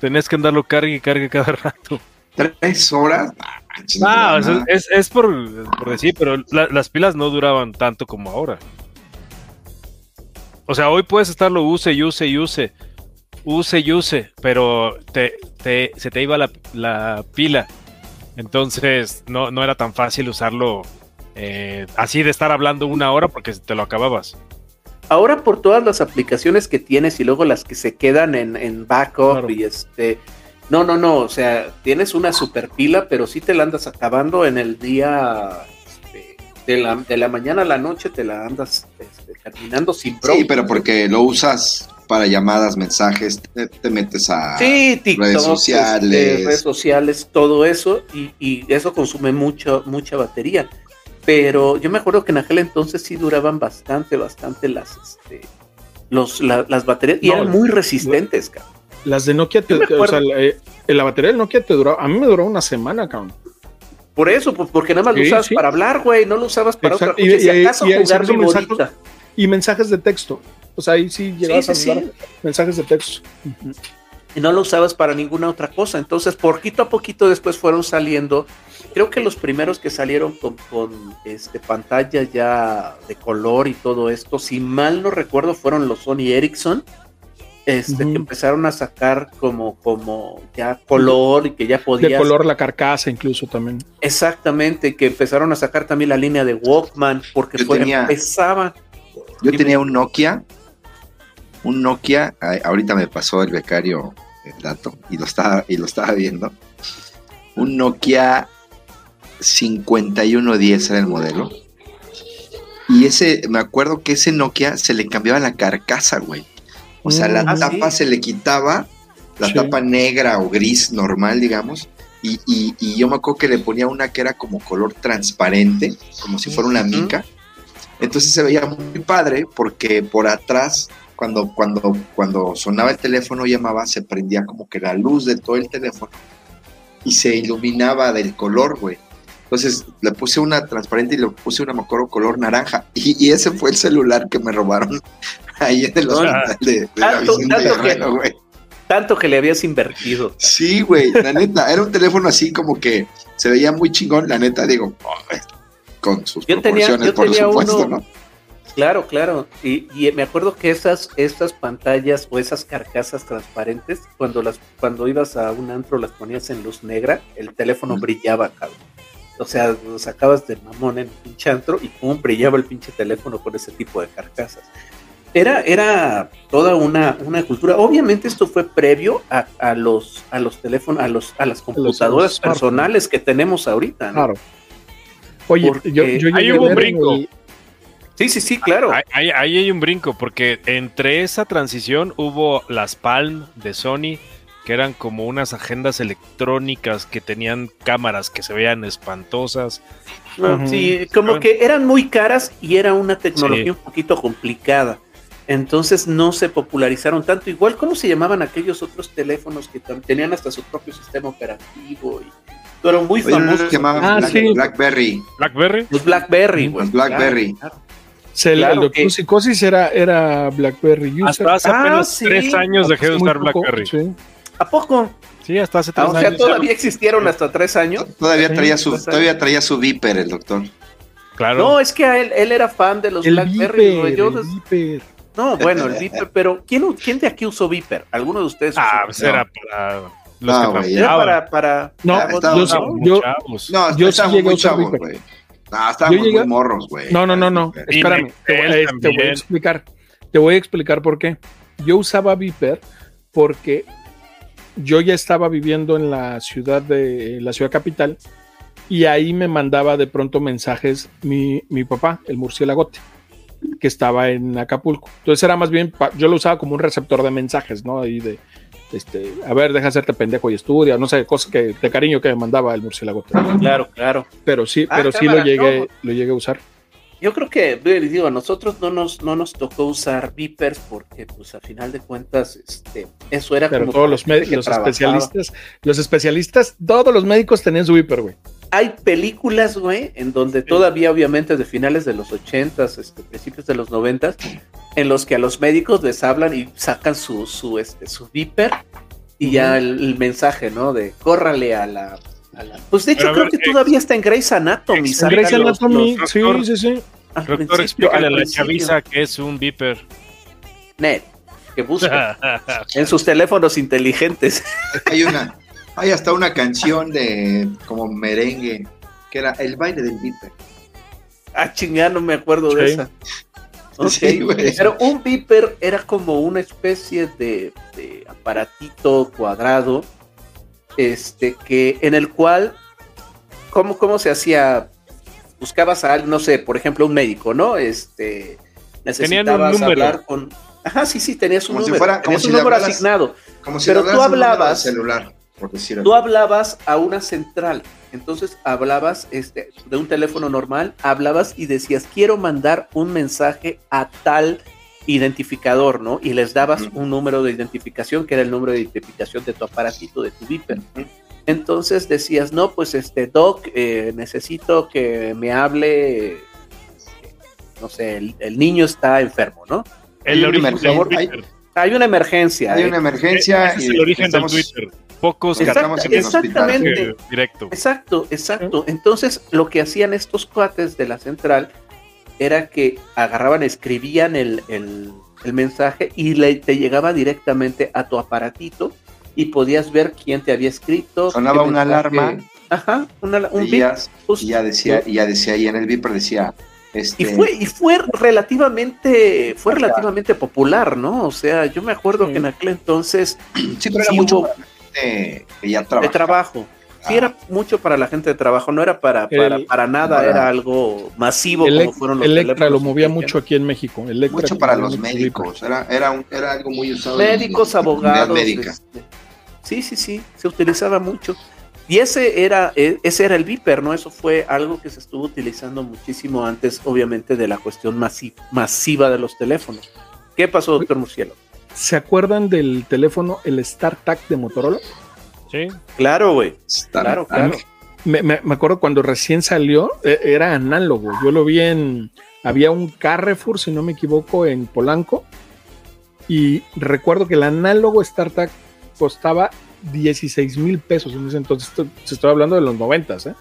Tenías que andarlo cargue y cargue cada rato. ¿Tres horas? Ah, manches, no es, es por, por decir, pero la- las pilas no duraban tanto como ahora. O sea, hoy puedes estarlo use y use y use. Use y use, pero te, te- se te iba la, la pila. Entonces no, no era tan fácil usarlo eh, así de estar hablando una hora porque te lo acababas. Ahora por todas las aplicaciones que tienes y luego las que se quedan en, en backup Claro. y este... No, no, no, o sea, tienes una super pila, pero sí te la andas acabando en el día este, de, la, de la mañana a la noche, te la andas este, terminando sin bronca. Sí, pero porque lo usas para llamadas, mensajes, te, te metes a... Sí, TikTok, redes sociales. este, redes sociales, todo eso, y, y eso consume mucho, mucha batería. Pero yo me acuerdo que en aquel entonces sí duraban bastante, bastante las, este, los, la- las baterías, y No, eran muy resistentes, cabrón. Las de Nokia, te- o sea, la, eh, la batería del Nokia te duró, a mí me duró una semana, cabrón. Por eso, pues porque nada más lo usabas sí. para hablar, güey, no lo usabas para Exacto, otra cosa. y- si acaso y- y jugar mensajes- viborita. Y mensajes de texto. O sea, ahí sí llegabas Sí, a mandar mensajes de texto. y no lo usabas para ninguna otra cosa. Entonces, poquito a poquito después fueron saliendo. Creo que los primeros que salieron con, con, este pantalla ya de color y todo esto, si mal no recuerdo, fueron los Sony Ericsson. Este, que empezaron a sacar como, como ya color y que ya De podías. color la carcasa incluso también. Exactamente, que empezaron a sacar también la línea de Walkman, porque Yo fue, tenía- empezaba. Yo tenía un Nokia, un Nokia, ahorita me pasó el becario el dato y lo estaba, y lo estaba viendo. Un Nokia 5110 era el modelo. Y ese, me acuerdo que ese Nokia se le cambiaba la carcasa, güey. O sea, la Mm. Ah, tapa sí. se le quitaba, la Sí. tapa negra o gris normal, digamos. Y, y- y yo me acuerdo que le ponía una que era como color transparente, como si fuera una mica. Entonces se veía muy padre porque por atrás, cuando, cuando, cuando sonaba el teléfono, llamaba, se prendía como que la luz de todo el teléfono y se iluminaba del color, güey. Entonces le puse una transparente y le puse una, me acuerdo, color naranja. Y, y ese fue el celular que me robaron ahí en el hospital de, de la Tanto- tanto que- güey. Tanto que le habías invertido. Sí, güey, la neta, era un teléfono así como que se veía muy chingón, la neta, digo, con sus Yo tenía- proporciones, yo por tenía supuesto, uno- ¿no? Claro, claro. Y, y me acuerdo que esas, esas pantallas o esas carcasas transparentes, cuando las, cuando ibas a un antro las ponías en luz negra, el teléfono brillaba, cabrón. O sea, lo sacabas de mamón en el pinche antro y pum, brillaba el pinche teléfono con ese tipo de carcasas. Era, era toda una, una cultura. Obviamente esto fue previo a, a los, a los teléfonos, a los, a las computadoras personales que tenemos ahorita, ¿no? Claro. Oye, Porque yo, yo ahí hubo a un brinco. Sí, sí, sí, claro. Ahí, ahí- ahí hay un brinco, porque entre esa transición hubo las Palm de Sony, que eran como unas agendas electrónicas que tenían cámaras que se veían espantosas. No. Sí, como que eran muy caras y era una tecnología Sí. un poquito complicada. Entonces no se popularizaron tanto. Igual, ¿cómo se llamaban aquellos otros teléfonos que tenían hasta su propio sistema operativo? Y fueron muy Oye, no famosos. se llamaban Ah, Black- sí. Blackberry. BlackBerry. Los Blackberry, güey. Los Blackberry. Claro, claro. se- el- Claro el doctor que- Psicosis era, era BlackBerry user. Hasta hace Ah, apenas sí. tres años dejé de usar poco, BlackBerry. sí. ¿A poco? Sí, hasta hace Ah, tres o sea, años. todavía existieron hasta tres años. Todavía traía su, todavía traía su Viper el doctor. Claro. No, es que a él, él era fan de los El Blackberry. Viper, Yo el Viper. No, bueno, el Viper, pero ¿quién, ¿quién de aquí usó Viper? ¿Alguno de ustedes? usó Ah, Viper? pues era para los No, que güey, Era trabajaban. para, para, No, para- estaba- yo, yo- chavos. No, Yo sí llegué a muy usar chavos, Viper. güey. No, estábamos muy morros, güey. No, no, no, no. Espérame. Te voy, Nextel te voy a también. explicar. Te voy a explicar por qué. Yo usaba Viper porque yo ya estaba viviendo en la ciudad de la ciudad capital y ahí me mandaba de pronto mensajes mi, mi papá, el murciélagote, que estaba en Acapulco. Entonces era más bien, yo lo usaba como un receptor de mensajes, ¿no? Ahí de, este, a ver, deja hacerte pendejo y estudia, no sé, cosas que, de cariño que me mandaba el murciélagote. Claro, claro. Pero sí, Ah, pero sí lo llegué, no. lo llegué a usar. Yo creo que, digo, a nosotros no nos, no nos tocó usar Vipers porque, pues, a final de cuentas, este, eso era Pero como todos los, que los trabajaba. especialistas, los especialistas, todos los médicos tenían su Viper, güey. Hay películas, güey, en donde todavía, obviamente, de finales de los ochentas, este, principios de los noventas, en los que a los médicos les hablan y sacan su, su, este, su Viper y ya el, el mensaje, ¿no? De córrale a la... a la- Pues de hecho, Pero creo ver, que ex- todavía está en Grey's Anatomy. sacan Grey's Anatomy, los- sí, doctor- sí, sí. al Doctor, explícale a la chaviza que es un Viper. Net, que busca en sus teléfonos inteligentes. Hay una, hay hasta una canción de como merengue que era el baile del Viper. Ah, chingada, no me acuerdo de Sí. esa. Ok, Sí, güey. Pero un Viper era como una especie de, de aparatito cuadrado, este, que en el cual, ¿cómo, cómo se hacía? Buscabas a alguien, no sé, por ejemplo, un médico, ¿no? Este, un necesitabas número. hablar con. Ajá, sí, sí, tenías un Como si número, fuera- como tenías si un número asignado. Como si Pero tú un hablabas- celular, por decirlo. Tú hablabas a una central, entonces hablabas este, de un teléfono normal, hablabas y decías, quiero mandar un mensaje a tal identificador, ¿no? Y les dabas un número de identificación, que era el número de identificación de tu aparatito, de tu Viper. Entonces decías, no, pues este, Doc, eh, necesito que me hable, eh, no sé, el, el niño está enfermo, ¿no? El origen del emergen- hay-. Hay una emergencia. Hay ¿eh? una emergencia Ese es y el origen estamos- del Twitter. Pocos hospital. exactamente. directo. Exacto, exacto. Entonces, lo que hacían estos cuates de la central era que agarraban, escribían el, el- el mensaje y le, te llegaba directamente a tu aparatito y podías ver quién te había escrito. Sonaba una alarma Ajá, una, un y ya, y ya decía, y ya decía ahí en el Viper decía, este, Y fue, y fue relativamente, fue relativamente popular, ¿no? O sea, yo me acuerdo Sí. que en aquel entonces sí, pero era sí mucho hubo- gente que ya de trabaja. trabajo. Sí, Ah. era mucho para la gente de trabajo, no era para, El- para, para nada, para- era algo masivo como Elec- fueron los Electra lo teléfonos movía mucho aquí en México. Electra mucho para los médicos, era, era, un- era algo muy usado. Médicos, en abogados. médica. este, sí, sí, sí, se utilizaba mucho. Y ese era, e- ese era el Viper, ¿no? Eso fue algo que se estuvo utilizando muchísimo antes, obviamente, de la cuestión masi- masiva de los teléfonos. ¿Qué pasó, doctor Murcielo? ¿Se acuerdan del teléfono, el StarTAC de Motorola? Sí. Claro, güey. Claro, claro. Me, me- me acuerdo cuando recién salió, eh, era análogo. Yo lo vi en. Había un Carrefour, si no me equivoco, en Polanco. Y recuerdo que el análogo StarTAC costaba 16 mil pesos en ese entonces. Se estoy hablando de los 90, ¿eh?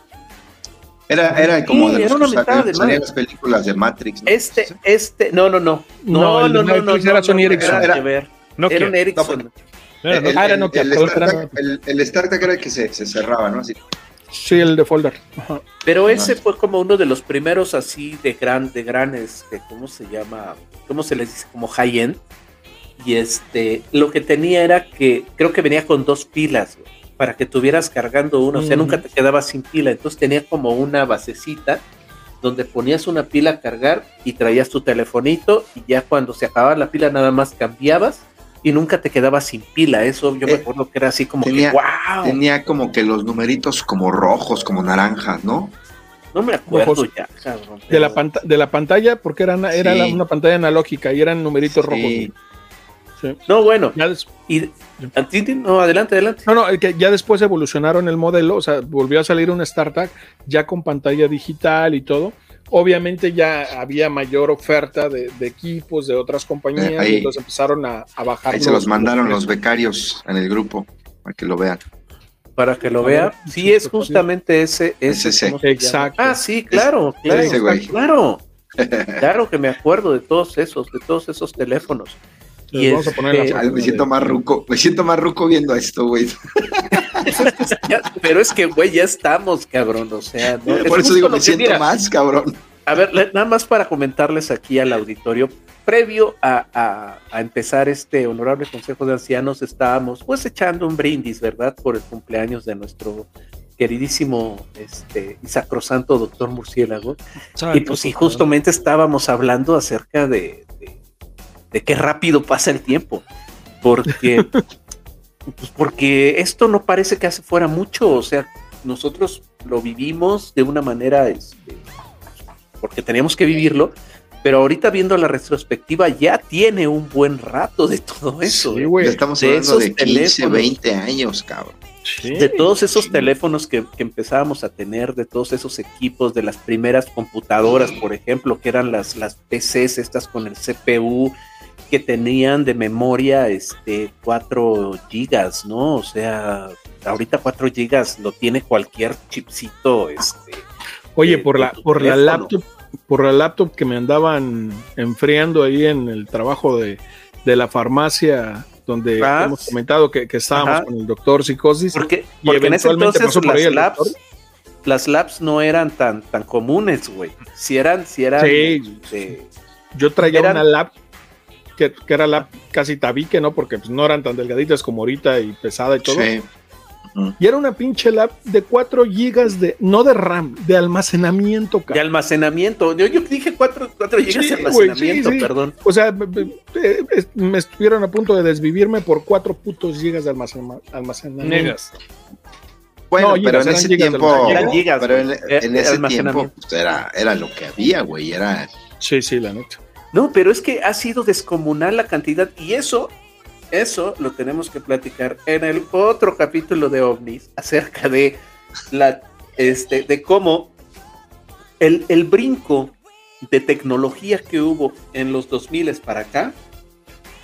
Era, era como Sí, de los era una de salían las películas de Matrix. ¿no? Este, este, no, no, no. No, No, no, no, no, era Sony Ericsson. Era-. Nokia. Era un Ericsson. No, Era El, Nokia. Ah, era el- Nokia, el StarTAC- era- el- el StarTAC era el que se, se cerraba, ¿no? Así. Sí, el de folder. Ajá. Pero ese fue como uno de los primeros así de gran, de gran, este, ¿cómo se llama? ¿Cómo se les dice? Como high-end. Y este, lo que tenía era que, creo que venía con dos pilas, güey, para que tuvieras cargando uno, o sea, nunca te quedabas sin pila. Entonces tenía como una basecita donde ponías una pila a cargar y traías tu telefonito y ya cuando se acababa la pila nada más cambiabas y nunca te quedabas sin pila. Eso yo me Eh, acuerdo que era así como tenía- que, wow. Tenía como que los numeritos como rojos, como naranjas, ¿no? No me acuerdo Rojos. ya, cabrón. De la, de la pantalla, porque era, una- era Sí. la- una pantalla analógica y eran numeritos Sí. rojos. Sí. No, bueno, Ya y no, adelante, adelante. no, no, el que ya después evolucionaron el modelo, o sea, volvió a salir un StarTAC ya con pantalla digital y todo. Obviamente ya había mayor oferta de, de equipos de otras compañías, Eh, ahí- y entonces empezaron a, a bajar. Ahí se los mandaron los becarios en el grupo para que lo vean. Para que lo vea. ver, Sí, es justamente ese. ese exacto. Ah, sí, claro, claro. ese. Claro. Claro que me acuerdo de todos esos, de todos esos teléfonos. Les Y vamos a poner la este- Ay, me siento más ruco, me siento más ruco viendo esto, güey. Pero es que, güey, ya estamos, cabrón. O sea, ¿no? Es Por eso digo, me siento mira, más, cabrón. A ver, nada más para comentarles aquí al auditorio, previo a, a- a empezar este honorable Consejo de Ancianos, estábamos pues echando un brindis, ¿verdad? Por el cumpleaños de nuestro queridísimo este, y sacrosanto doctor Murciélago. Y pues sí, justamente estábamos hablando acerca de, de, de qué rápido pasa el tiempo. Porque, pues porque esto no parece que hace fuera mucho. O sea, nosotros lo vivimos de una manera, este, porque teníamos que vivirlo. Pero ahorita viendo la retrospectiva ya tiene un buen rato de todo eso. Sí, ¿eh? güey. Estamos de hablando de 15, teléfonos. 20 años, cabrón. Sí. de todos esos Sí. teléfonos que, que empezábamos a tener, de todos esos equipos, de las primeras computadoras, por ejemplo, que eran las, las PCs estas con el CPU, que tenían de memoria este 4 gigas, ¿no? O sea, ahorita 4 gigas lo tiene cualquier chipcito, este. Oye, de- por la, por la laptop, por la laptop que me andaban enfriando ahí en el trabajo de, de la farmacia, donde Ah, hemos comentado que, que estábamos ajá. con el doctor Psicosis. Porque, porque en ese entonces pasó por ahí las labs, doctor. las labs no eran tan, tan comunes, güey. Si eran, si eran Sí. este, Yo traía eran- una lap que, que era lap casi tabique, ¿no? Porque pues, no eran tan delgaditas como ahorita y pesada y todo. Sí. Y era una pinche lap de 4 gigas de, no de RAM, de almacenamiento, De cabrón. almacenamiento. Yo, yo dije 4 cuatro, gigas Sí, de almacenamiento, sí, sí. perdón. O sea, me- me- eh, es- me estuvieron a punto de desvivirme por 4 putos gigas de almacena- almacenamiento. Negas. Bueno, No, pero gigas, en ese de tiempo. Eran gigas, pero en, en Eh, ese tiempo pues, era, era lo que había, güey. Era Sí, sí, la neta. No, pero es que ha sido descomunal la cantidad y eso, eso lo tenemos que platicar en el otro capítulo de OVNIs acerca de la, este, de cómo el, el brinco de tecnología que hubo en los 2000 para acá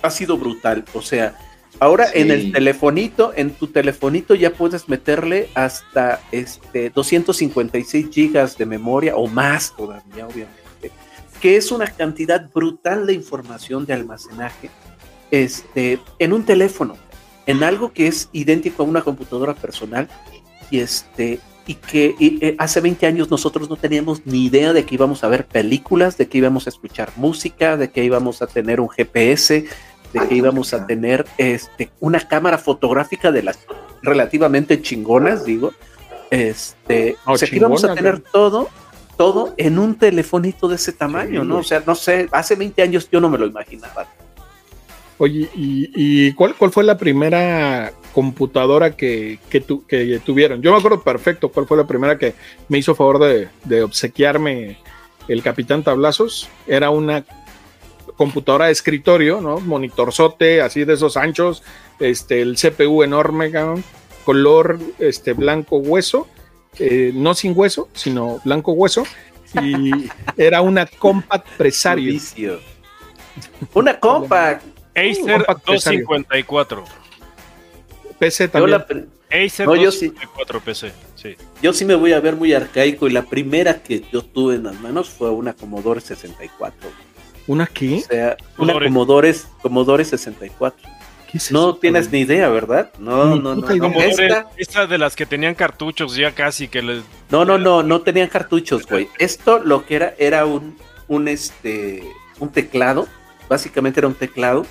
ha sido brutal. O sea, ahora en el telefonito, en tu telefonito ya puedes meterle hasta este 256 gigas de memoria o más todavía, obviamente que es una cantidad brutal de información de almacenaje este, en un teléfono, en algo que es idéntico a una computadora personal y, este, y que y, eh, hace 20 años nosotros no teníamos ni idea de que íbamos a ver películas, de que íbamos a escuchar música, de que íbamos a tener un GPS, de que íbamos a tener este, una cámara fotográfica de las relativamente chingonas, digo. Este, o sea, que íbamos a tener todo todo en un telefonito de ese tamaño, Sí, ¿no? O sea, no sé, hace 20 años yo no me lo imaginaba. Oye, ¿y, y cuál, cuál fue la primera computadora que, que, tu- que tuvieron? Yo me acuerdo perfecto cuál fue la primera que me hizo favor de, de obsequiarme el Capitán Tablazos. Era una computadora de escritorio, ¿no? Monitorzote, así de esos anchos, este, el CPU enorme, color este, blanco hueso, eh, no sin hueso, sino blanco hueso, y era una Compact Presario. Una compact. Acer compact presario. 254. PC también. Acer No, yo sí. 254 PC. Sí. Yo sí me voy a ver muy arcaico y la primera que yo tuve en las manos fue una Commodore 64. ¿Una O qué? sea, una. Commodore, Commodore 64. ¿Qué es No tienes ni idea, ¿verdad? No, no, no. no. Como Esta- esta de las que tenían cartuchos ya casi que les. No, no, no, no tenían cartuchos, güey. Esto lo que era era un, un este, un teclado. Básicamente era un teclado.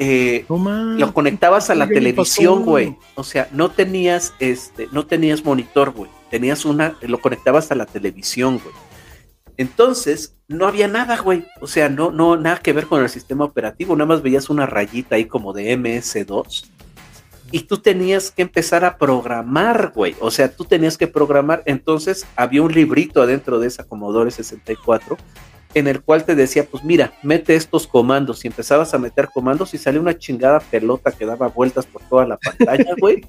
Eh, No lo conectabas a la televisión, güey. O sea, no tenías, este, no tenías monitor, güey. Tenías una, lo conectabas a la televisión, güey. Entonces, no había nada, güey. O sea, no, no, nada que ver con el sistema operativo. Nada más veías una rayita ahí como de MS2. Y tú tenías que empezar a programar, güey. O sea, tú tenías que programar. Entonces, había un librito adentro de esa Commodore 64 en el cual te decía, pues mira, mete estos comandos y empezabas a meter comandos y sale una chingada pelota que daba vueltas por toda la pantalla, güey.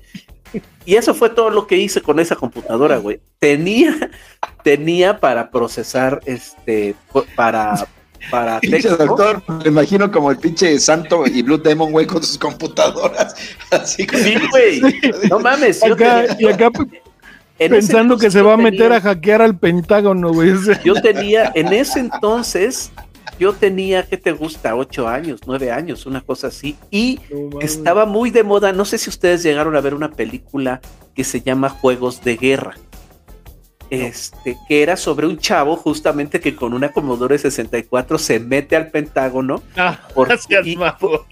Y eso fue todo lo que hice con esa computadora, güey. Tenía, tenía para procesar, este, para, para Pinche texto. doctor, me imagino como el pinche Santo y Blue Demon, güey, con sus computadoras. Así con Sí, güey. No mames. yo Acá, tenía- y acá ese pensando que se va a tenía- meter a hackear al Pentágono, güey. Yo tenía, en ese entonces, yo tenía, ¿qué te gusta? Ocho años, nueve años, una cosa así. Y no estaba muy de moda. No sé si ustedes llegaron a ver una película que se llama Juegos de Guerra. Este, que era sobre un chavo justamente que con una Commodore 64 se mete al Pentágono. Ah, seas y-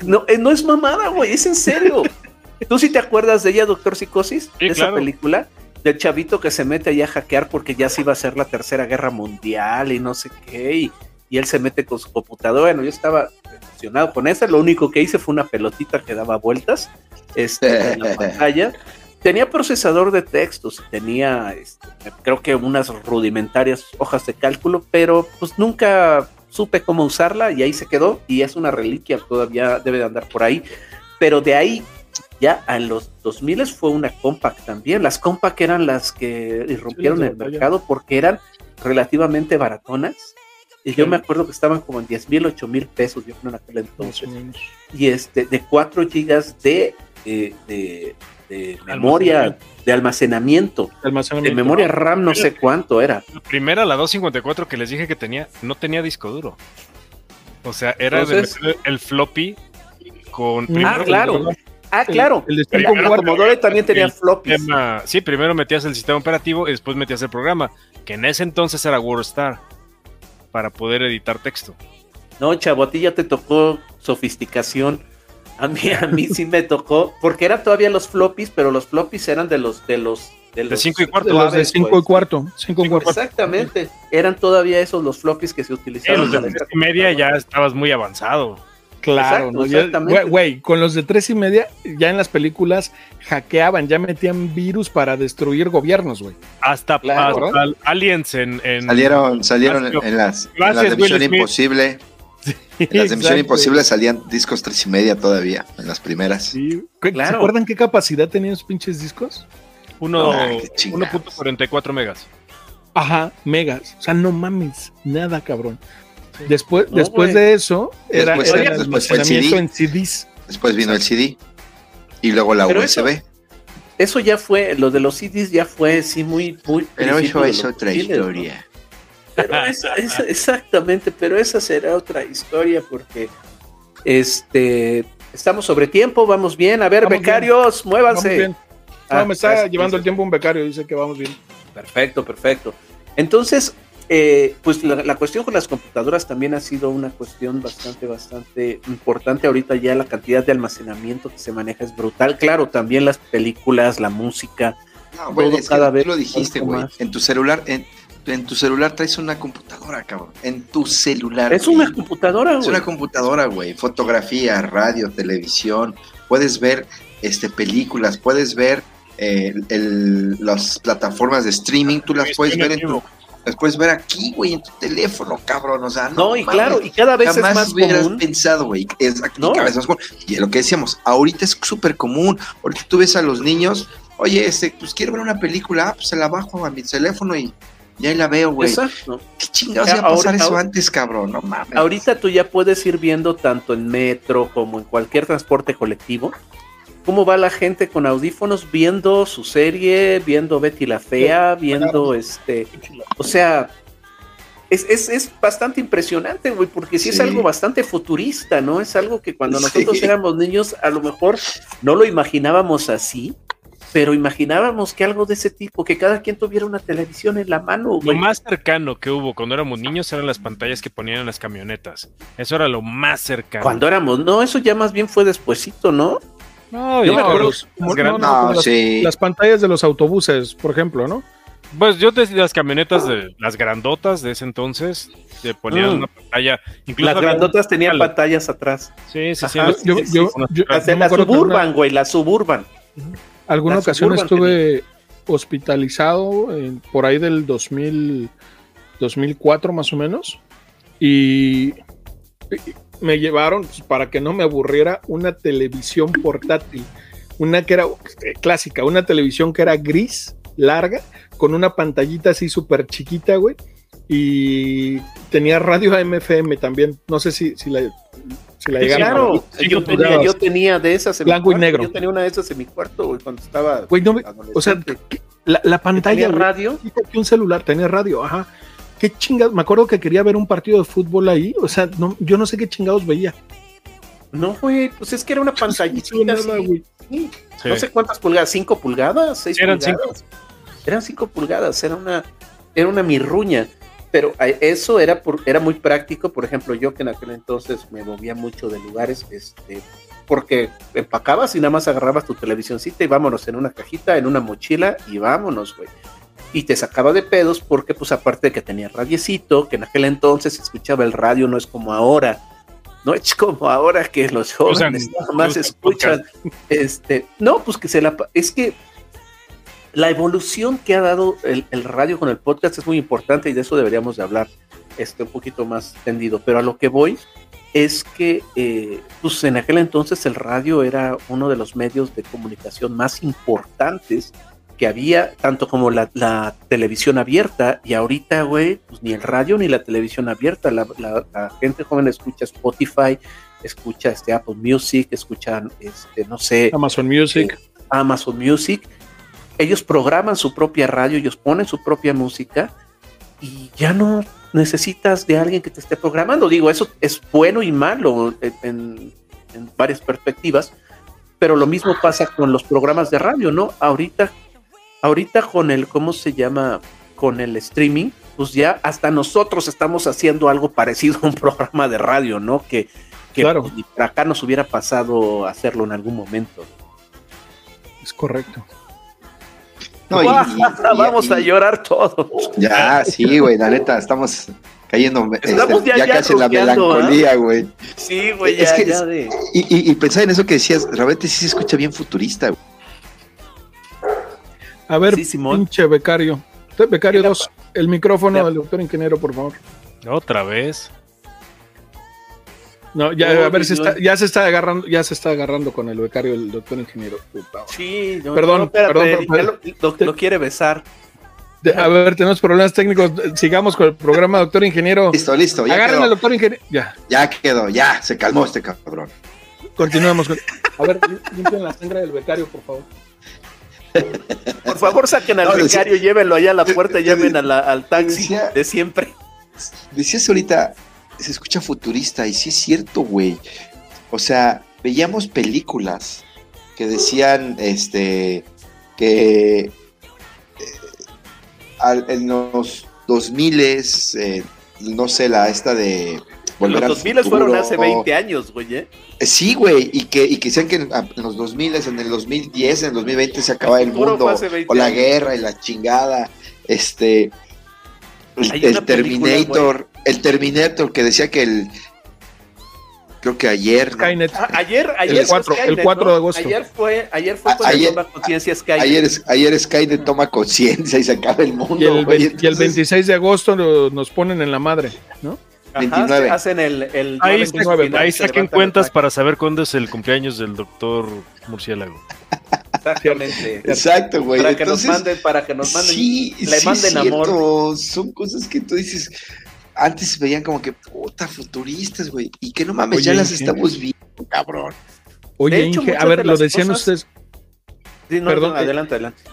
no, eh, no es mamada, güey, es en serio. ¿Tú sí te acuerdas de ella, Doctor Psicosis? Sí, de esa película. Del chavito que se mete allá a hackear porque ya se iba a hacer la tercera guerra mundial y no sé qué. Y, y él se mete con su computadora. Bueno, yo estaba emocionado con esa. Lo único que hice fue una pelotita que daba vueltas este, en la pantalla. Tenía procesador de textos, tenía este, creo que unas rudimentarias hojas de cálculo, pero pues nunca supe cómo usarla y ahí se quedó y es una reliquia, todavía debe de andar por ahí. Pero de ahí ya en los 2000 fue una compact también. Las compact eran las que irrumpieron Sí, el mercado porque eran relativamente baratonas. Y yo me acuerdo que estaban como en 10 mil, 8 mil pesos, yo creo en aquel entonces y este de 4 gigas de, eh, de, de memoria, de almacenamiento, de memoria RAM, no sé cuánto era. La primera, la 254 que les dije que tenía, no tenía disco duro. O sea, era de Entonces- el floppy con. Ah, claro. Ah, claro. El de La, cinco la cuartos. Commodore también tenía el floppies. sistema- sí, primero metías el sistema operativo y después metías el programa, que en ese entonces era WordStar, para poder editar texto. No, chavo, a ti ya te tocó sofisticación. A mí, a mí sí me tocó, porque eran todavía los floppies, pero los floppies eran de los de los de los 5 y cuarto. De los de suaves, 5 y pues. cuarto. Cinco y cuarto. Exactamente. Eran todavía esos los floppies que se Sí, utilizaban. los de y media ya estabas muy avanzado. Claro, Exacto, ¿no? Exactamente. güey, güey, con los de tres y media, ya en las películas hackeaban, ya metían virus para destruir gobiernos, güey. Hasta, Claro. hasta Aliens en. en- Salieron, salieron en, las, en las de Misión. Imposible. En las de Misión. Imposible salían discos tres y media todavía, en las primeras. Sí. ¿Qué- ¿Se Claro. acuerdan qué capacidad tenían esos pinches discos? uno- Ah, qué chingados. 1.44 megas. Ajá, megas. O sea, no mames, nada, cabrón. Después, No, después de eso, era, Después- era el después el CD. en CDs. Después vino el CD y luego la Pero USB. Eso ya fue, lo de los CDs ya fue sí muy, muy. Pero eso es otra 2000, ¿no? historia. Pero esa- esa- exactamente, pero esa será otra historia porque este estamos sobre tiempo, vamos bien. A ver, Vamos becarios, Vamos muévanse. bien. Ah, no, me está llevando el tiempo un becario, dice que vamos bien. Perfecto, perfecto. Entonces, eh, pues la, la cuestión con las computadoras también ha sido una cuestión bastante, bastante importante. Ahorita ya la cantidad de almacenamiento que se maneja es brutal. Claro, también las películas, la música. No, güey, Todo es que cada tú vez lo dijiste, güey. más. En tu celular, en, en tu celular traes una computadora, cabrón. En tu celular. Es güey. una computadora, Es güey. una computadora, güey. Fotografía, radio, televisión. Puedes ver este, películas, puedes ver eh, el- las plataformas de streaming. Tú las puedes ver en tu, las puedes ver aquí, güey, en tu teléfono, cabrón. O sea, no, No, y mames. claro, y cada vez Jamás es más hubieras común. pensado, güey. Es aquí No. cada vez más común. Y lo que decíamos, ahorita es súper común. Ahorita tú ves a los niños, oye, este, pues quiero ver una película, ah, pues se la bajo a mi teléfono y, y ahí la veo, güey. Exacto. ¿Qué chingados Ya, iba a pasar ahora- eso ahora- antes, cabrón? No mames. Ahorita tú ya puedes ir viendo tanto en metro como en cualquier transporte colectivo cómo va la gente con audífonos viendo su serie, viendo Betty la Fea, viendo este, o sea, es, es, es bastante impresionante, güey, porque sí, es algo bastante futurista, ¿no? Es algo que cuando nosotros Sí. éramos niños a lo mejor no lo imaginábamos así, pero imaginábamos que algo de ese tipo, que cada quien tuviera una televisión en la mano, Lo güey. más cercano que hubo cuando éramos niños eran las pantallas que ponían en las camionetas. Eso era lo más cercano. Cuando éramos, no, eso ya más bien fue despuesito, ¿no? No, Yo me acuerdo- las, sí. las pantallas de los autobuses, por ejemplo, ¿no? Pues yo decía las camionetas de las grandotas de ese entonces, te ponían Mm. una pantalla. Incluso Las grandotas tenían pantallas atrás. Sí, sí, sí. Ajá. las- Yo, sí, yo- sí, yo- Las de yo me la suburban, una- güey, la suburban. alguna la ocasión Suburban estuve hospitalizado en- por ahí del 2000, 2004 más o menos y me llevaron pues, para que no me aburriera una televisión portátil, una que era eh, clásica, una televisión que era gris, larga, con una pantallita así súper chiquita, güey, y tenía radio AM/FM también, no sé si, si la, si la llegaron a Claro. Sí, yo, tenía, yo tenía de esas en Blanco y mi cuarto. negro. Yo tenía una de esas en mi cuarto, güey, cuando estaba. Güey, no me- o sea, la, la pantalla, tenía radio. Que un celular tenía radio, ajá. Qué chingados, me acuerdo que quería ver un partido de fútbol ahí, o sea, no, yo no sé qué chingados veía. No, güey, pues es que era una No sé pantallita. Sí, Sí. No sé cuántas pulgadas, cinco pulgadas, seis Eran pulgadas. Eran cinco pulgadas, era una, era una mirruña. Pero eso era por, era muy práctico, por ejemplo, yo que en aquel entonces me movía mucho de lugares, este, porque empacabas y nada más agarrabas tu televisioncita y vámonos en una cajita, en una mochila y vámonos, güey. Y te sacaba de pedos porque, pues, aparte de que tenía radiecito, que en aquel entonces se escuchaba el radio, no es como ahora. No es como ahora que los jóvenes nada más escuchan. Este, no, pues que se la. Es que la evolución que ha dado el, el radio con el podcast es muy importante y de eso deberíamos de hablar este, un poquito más tendido. Pero a lo que voy es que, eh, pues en aquel entonces el radio era uno de los medios de comunicación más importantes que había, tanto como la, la televisión abierta, y ahorita, güey, pues ni el radio ni la televisión abierta, la, la- la gente joven escucha Spotify, escucha este Apple Music, escuchan, este, no sé, Amazon Music. Amazon Music, ellos programan su propia radio, ellos ponen su propia música y ya no necesitas de alguien que te esté programando. Digo, eso es bueno y malo en- en varias perspectivas, pero lo mismo pasa con los programas de radio, ¿no? Ahorita, ahorita con el, ¿cómo se llama? Con el streaming, pues ya hasta nosotros estamos haciendo algo parecido a un programa de radio, ¿no? Que, que Claro. pues, ni para acá nos hubiera pasado hacerlo en algún momento. Es correcto. No, y- y- y- Vamos a llorar todos. Ya, sí, güey, la neta, estamos cayendo este, Estamos ya- ya, ya casi en la rugiando, melancolía, güey. Sí, güey, Es ya, que ya es- de. Y, y, y pensar en eso que decías, realmente sí se escucha bien futurista, güey. A ver, Sí, Simón. pinche becario. Usted, Becario Mira, 2, el micrófono del doctor ingeniero, por favor. Otra vez. No, ya, Oh, a ver si Dios. está, ya se está agarrando, ya se está agarrando con el becario el doctor ingeniero. Puta. Sí, no, Perdón, no, espérate, perdón, ya lo, lo- lo quiere besar. A ver, tenemos problemas técnicos. Sigamos con el programa, doctor ingeniero. Listo, listo, ya Agarren al doctor ingeniero. Ya, ya quedó, ya, se calmó este cabrón. continuemos. Con... A ver, limpien la sangre del becario, por favor. Por favor, saquen al No, decía- becario, llévenlo allá a la puerta llamen a la- al taxi decía- de siempre. Decías ahorita, se escucha futurista, y sí es cierto, güey. O sea, veíamos películas que decían, este, que eh, al- en los 2000 eh, no sé, la esta de Volver Los al 2000 fueron hace 20 años, güey. ¿eh? Eh, Sí, güey, y que, y que decían que en, en los 2000, en el 2010, en el 2020 se acaba el futuro mundo, fue hace 20 o la años. guerra y la chingada, este, el, el Terminator, el Terminator que decía que el, creo que ayer, ¿no? Skynet. Ah, ayer, ayer El fue 4 Skynet, el 4 ¿no? de agosto. Ayer fue, ayer fue A- cuando ayer- toma conciencia Skynet. ayer, es- ayer Skynet toma conciencia y se acaba el mundo, Y el, ve- y el entonces- 26 de agosto nos ponen en la madre, ¿no? Ajá, 29. hacen el, el Ahí, 29, ahí se saquen cuentas para saber cuándo es el cumpleaños del doctor Murciélago. Exactamente. Exacto, güey. para que entonces, nos manden, para que nos manden. sí, le sí, manden amor. Son cosas que tú dices, antes se veían como que puta futuristas, güey, y que no mames, Oye, ya las estamos viendo, cabrón. Oye, De hecho, Inge, a ver, de lo decían cosas- ustedes, Sí, no, Perdón, no, eh, adelante, adelante.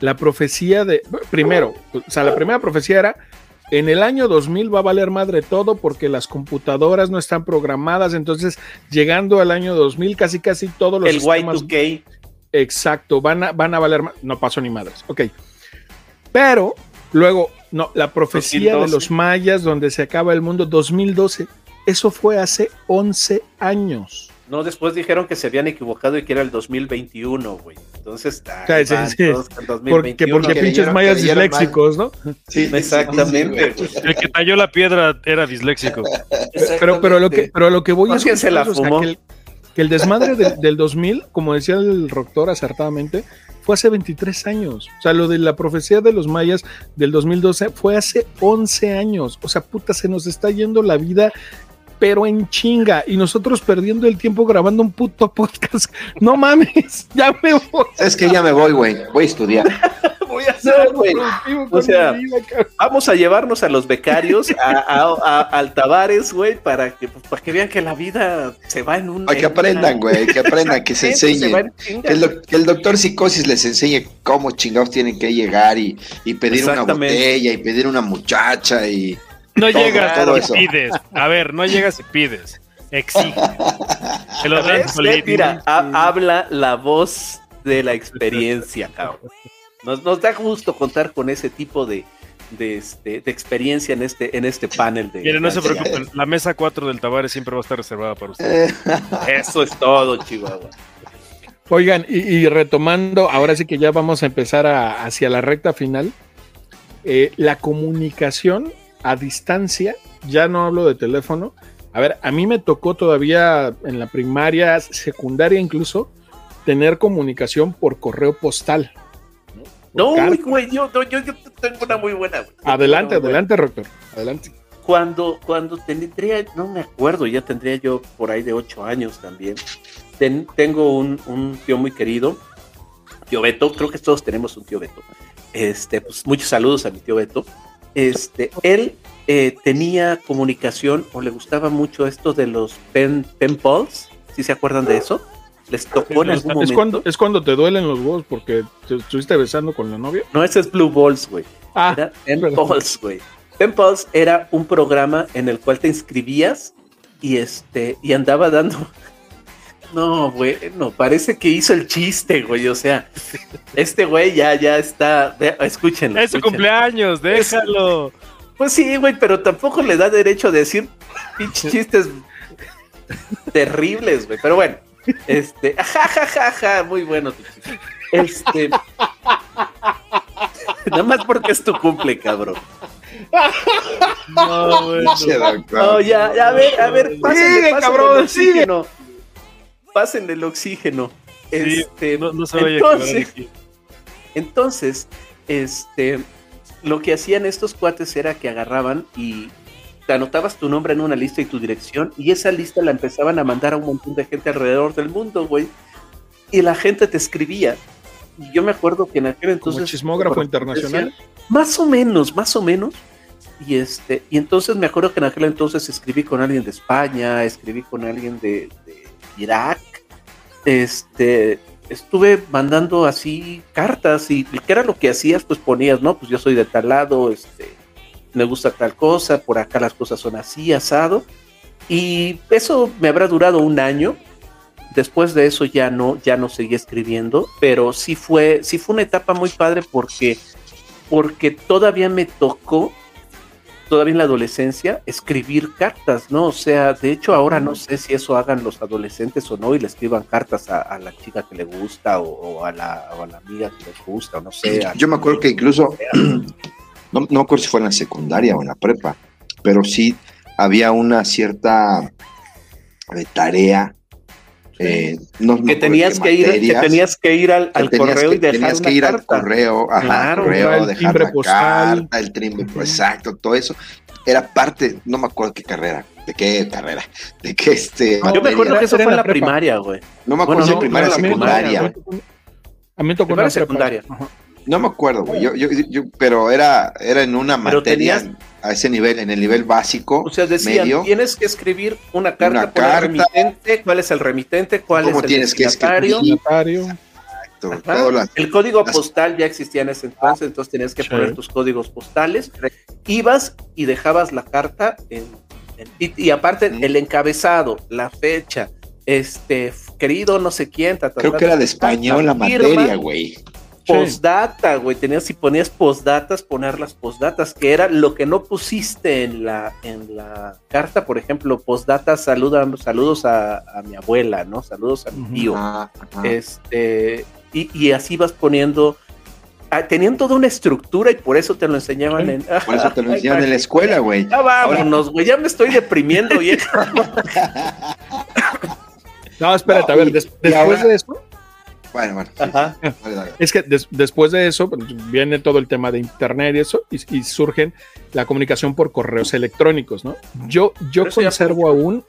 la profecía de, primero, o sea, la primera profecía era, en el año 2000 va a valer madre todo porque las computadoras no están programadas, entonces llegando al año 2000 casi casi todos los El sistemas Y2K. Exacto, van a, van a valer No pasó ni madres. Ok. Pero luego, no, la profecía 2012. de los mayas donde se acaba el mundo 2012. Eso fue hace 11 años. No, después dijeron que se habían equivocado y que era el 2021, güey. Entonces, ahí Sí, Porque, 2021. porque que pinches mayas disléxicos, ¿no? Sí, Exactamente. El que talló la piedra era disléxico. Pero, pero, lo que, pero lo que voy es que se la o sea, fumó. que, el, que el desmadre del- del 2000, como decía el doctor acertadamente, fue hace 23 años. O sea, lo de la profecía de los mayas del 2012 fue hace 11 años. O sea, puta, se nos está yendo la vida pero en chinga y nosotros perdiendo el tiempo grabando un puto podcast. No mames, ya me voy. Es que ya me voy, güey. Voy a estudiar. Voy a hacer, güey. Productivo O con sea, vida. Vamos a llevarnos a los becarios a, a, a- al Tavares, güey, para que, pues, para que vean que la vida se va en un. Ay, que en aprendan, una- güey. Que aprendan, que se Se enseñen. en chinga, Que el, que el doctor Psicosis les enseñe cómo chingados tienen que llegar y, y pedir una botella y pedir una muchacha y No Todo, llegas todo y eso. pides. A ver, no llegas y pides. Exige. Que lo. Mira, ha- habla la voz de la experiencia, cabrón. Nos, nos da gusto contar con ese tipo de, de, este, de experiencia en este, en este panel de. Miren, no se preocupen. La mesa 4 del Tavares siempre va a estar reservada para ustedes. Eso es todo, Chihuahua. Oigan, y, y retomando, ahora sí que ya vamos a empezar a- hacia la recta final. Eh, la comunicación a distancia, ya no hablo de teléfono. A ver, a mí me tocó todavía en la primaria, secundaria incluso, tener comunicación por correo postal. No, Carta. güey, yo, no, yo, yo tengo una muy buena. güey. Adelante, buena. adelante, rector. Adelante. Cuando, cuando tendría, no me acuerdo, ya tendría yo por ahí de ocho años también. Ten- tengo un, un tío muy querido, tío Beto, creo que todos tenemos un tío Beto. Este, pues muchos saludos a mi tío Beto. Este, él eh, tenía comunicación o le gustaba mucho esto de los pen, pen si se acuerdan de eso. Les tocó en algún Es momento. cuando, es cuando te duelen los huevos porque te estuviste besando con la novia. No, ese es Blue Balls, güey. Ah, Era Pen. Pulse, güey. Pen Pulse era un programa en el cual te inscribías y este y andaba dando. No, güey, no, parece que hizo el chiste, güey. O sea, este güey ya, ya está. Escúchenlo. Es su escúchenlo. cumpleaños, déjalo. Pues sí, güey, pero tampoco le da derecho a decir pinches chistes terribles, güey. Pero bueno, este, ja, ja, ja, ja, muy bueno tu chiste. Este, nada más porque es tu cumple, cabrón. No, bueno. No, ya, ya, a ver, a ver, pásenle, Sigue, pásenle cabrón, el oxígeno. Pásenle el oxígeno. Sí, Este, no, no se vaya entonces, este, lo que hacían estos cuates era que agarraban y te anotabas tu nombre en una lista y tu dirección, y esa lista la empezaban a mandar a un montón de gente alrededor del mundo, güey. Y la gente te escribía. Y yo me acuerdo que en aquel entonces. como chismógrafo internacional. Más o menos, más o menos. Y este, y entonces me acuerdo que en aquel entonces escribí con alguien de España, escribí con alguien de, de Irak. Este, estuve mandando así cartas y qué era lo que hacías, pues ponías, no, pues yo soy de tal lado, este, me gusta tal cosa, por acá las cosas son así, asado. Y eso me habrá durado un año. Después de eso ya no, ya no seguí escribiendo, pero sí fue, sí fue una etapa muy padre porque, porque todavía me tocó, todavía en la adolescencia, escribir cartas, ¿no? O sea, de hecho ahora no sé si eso hagan los adolescentes o no y le escriban cartas a, a la chica que le gusta o, o a la, o a la amiga que les gusta, o no sé. a- Yo me acuerdo que incluso, no, no me acuerdo si fue en la secundaria o en la prepa, pero sí había una cierta eh, tarea. Eh, no que acuerdo tenías que ir, que tenías que ir al, que al tenías correo que- y dejar tenías una que ir al carta. correo, ajá, Claro, correo, el dejar timbre la postal. carta, el timbre, Ujú. exacto, todo eso era parte, no me acuerdo qué carrera, de qué carrera, de qué este, No, Yo me acuerdo que eso fue en en la la prepa. primaria, güey. no me acuerdo bueno, si no, primaria o no, la secundaria. A mí me tocó una prepa. secundaria. Ajá. No me acuerdo, güey. Yo, yo, yo, pero era, era en una Pero materia tenías- a ese nivel, en el nivel básico. O sea, decían, medio. tienes que escribir una carta Una por el carta. remitente, cuál es el remitente, cuál ¿Cómo es el tienes que destinatario. escribir? Exacto, las- El código las- postal ya existía en ese entonces, entonces tenías que Sí. poner tus códigos postales. Ibas y dejabas la carta en, en- y, y aparte Mm. el encabezado, la fecha, este querido no sé quién, ta, ta, Creo ta, que era de español la materia, güey. Postdata, güey, tenías si ponías postdatas, poner las postdatas, que era lo que no pusiste en la en la carta, por ejemplo, postdata, saluda, saludos a, a mi abuela, ¿no? Saludos a mi tío. Ajá. Este, y, y así vas poniendo. ah, tenían toda una estructura y por eso te lo enseñaban Sí. en. Por eso te lo enseñaban en la escuela, güey. Ya vámonos, güey, ya me estoy deprimiendo, vieja. No, espérate, a No, ver, y- des- y después ahora- de eso, Bueno, bueno. sí, Ajá. sí. Dale, dale. es que des- después de eso pues, viene todo el tema de internet y eso, y, y surgen la comunicación por correos electrónicos, ¿no? Yo, yo conservo aún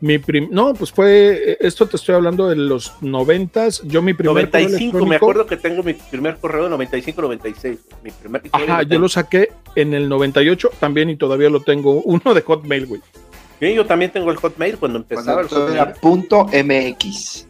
mi prim no, pues fue, eh, esto te estoy hablando de los noventas, yo mi primer correo 95, me acuerdo que tengo mi primer correo de 95-96. Mi primer Ajá, yo lo saqué en el 98 también y todavía lo tengo, uno de Hotmail, güey. Sí, yo también tengo el Hotmail cuando empezaba Cuando el era punto MX.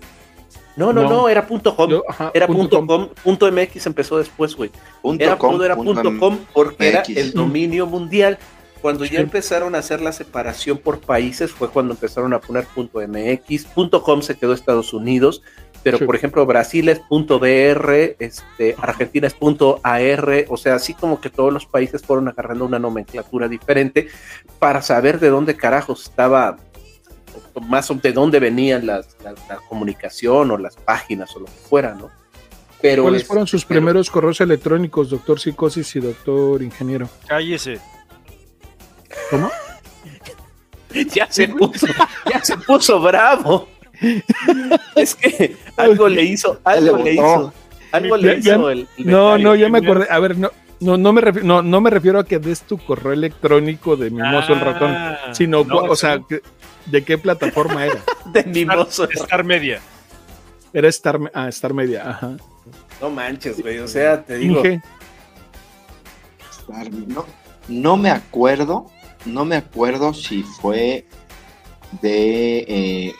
No, no, No. no, era punto .com. Yo, ajá, era punto .com. Punto .mx empezó después, güey. Punto Era, com, todo era punto .com porque era el dominio mundial. Cuando ya empezaron a hacer la separación por países fue cuando empezaron a poner punto .mx. Punto .com se quedó Estados Unidos, pero Sí. por ejemplo Brasil es punto .br, este, Argentina es punto .ar, o sea, así como que todos los países fueron agarrando una nomenclatura diferente para saber de dónde carajos estaba más de dónde venían las, las- la comunicación o las páginas o lo que fuera, ¿no? Pero ¿Cuáles es- fueron sus pero- primeros correos electrónicos, doctor Psicosis y doctor Ingeniero? Cállese. ¿Cómo? ya se puso, ya se puso bravo. es que algo le hizo, algo le hizo, algo le hizo el, el No, no, ya me acordé. A ver, no, no, no me refiero, no, no me refiero a que des tu correo electrónico de Mimoso el ratón, Ah, sino, no, o sea, que- ¿de qué plataforma era? de mimoso. Star, Star Media. Era Star, ah, Star Media, ajá. No manches, güey, o sea, te digo, Inge, No, no me acuerdo, no me acuerdo si fue de, eh,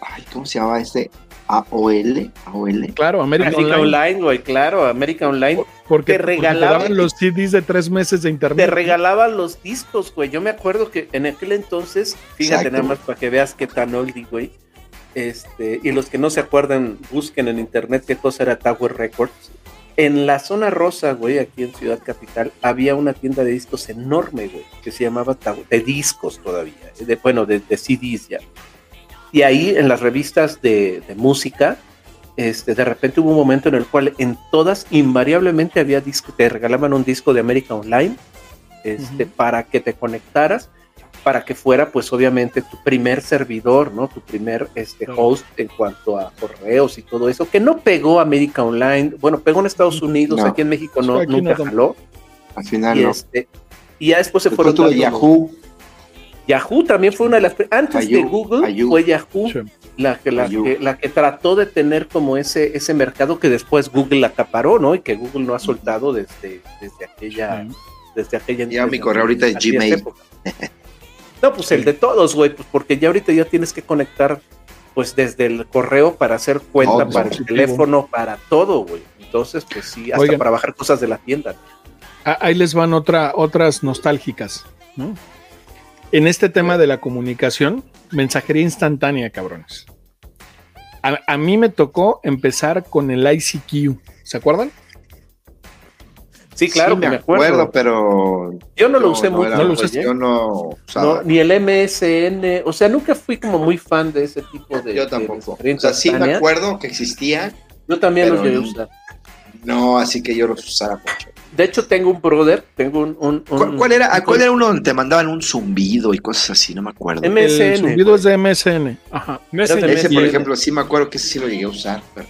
ay, ¿cómo se llama este? AOL, AOL. claro, América, América Online, güey, claro, América Online porque te porque regalaban- daban los CDs de tres meses de te internet. regalaban los discos, güey. Yo me acuerdo que en aquel entonces, fíjate Exacto. nada más para que veas qué tan oldie, güey. Este, y los que no se acuerdan, busquen en internet qué cosa era Tower Records. En la zona rosa, güey, aquí en Ciudad Capital, había una tienda de discos enorme, güey, que se llamaba Tower, de discos todavía, de, bueno, de, de CDs ya. Y ahí en las revistas de, de música, este, de repente hubo un momento en el cual en todas invariablemente había disco, te regalaban un disco de América Online este, para que te conectaras, para que fuera pues obviamente tu primer servidor, ¿no? Tu primer este, host en cuanto a correos y todo eso, que no pegó América Online, bueno, pegó en Estados Unidos, No. aquí en México no, aquí nunca no jaló, Al final y, no. este, y ya después se Después fueron Yahoo, Yahoo también fue una de las antes de Google Ayú. fue Yahoo Sí. la que, la, que, la que trató de tener como ese, ese mercado que después Google acaparó, ¿no? Y que Google no ha soltado desde, desde aquella, desde aquella Ya mi correo ahorita es Gmail. época. No, pues el de todos, güey, pues porque ya ahorita ya tienes que conectar pues desde el correo para hacer cuenta, Todo. para el teléfono, para todo, güey. Entonces, pues sí, hasta Oigan. para bajar cosas de la tienda. Ah, Ahí les van otra, otras nostálgicas, ¿no? En este tema de la comunicación, mensajería instantánea, cabrones. A, a mí me tocó empezar con el ICQ, ¿se acuerdan? Sí, claro, Sí, que me acuerdo. pero Yo no lo usé mucho, ¿No lo? ¿eh? Yo no usaba. No, ni el MSN, o sea, nunca fui como muy fan de ese tipo de. yo de tampoco. mensajería O sea, sí me acuerdo que existía, Yo también los llegué a no. usar. no, así que yo los usaba mucho. De hecho, tengo un brother, tengo un. un- ¿Cuál, un- cuál era, un- ¿Cuál era uno donde te mandaban un zumbido y cosas así? No me acuerdo. M- el MSN, zumbido güey. es de MSN. Ajá. Messenger. Ese, por MSN. ejemplo, sí me acuerdo que ese sí lo llegué a usar. pero-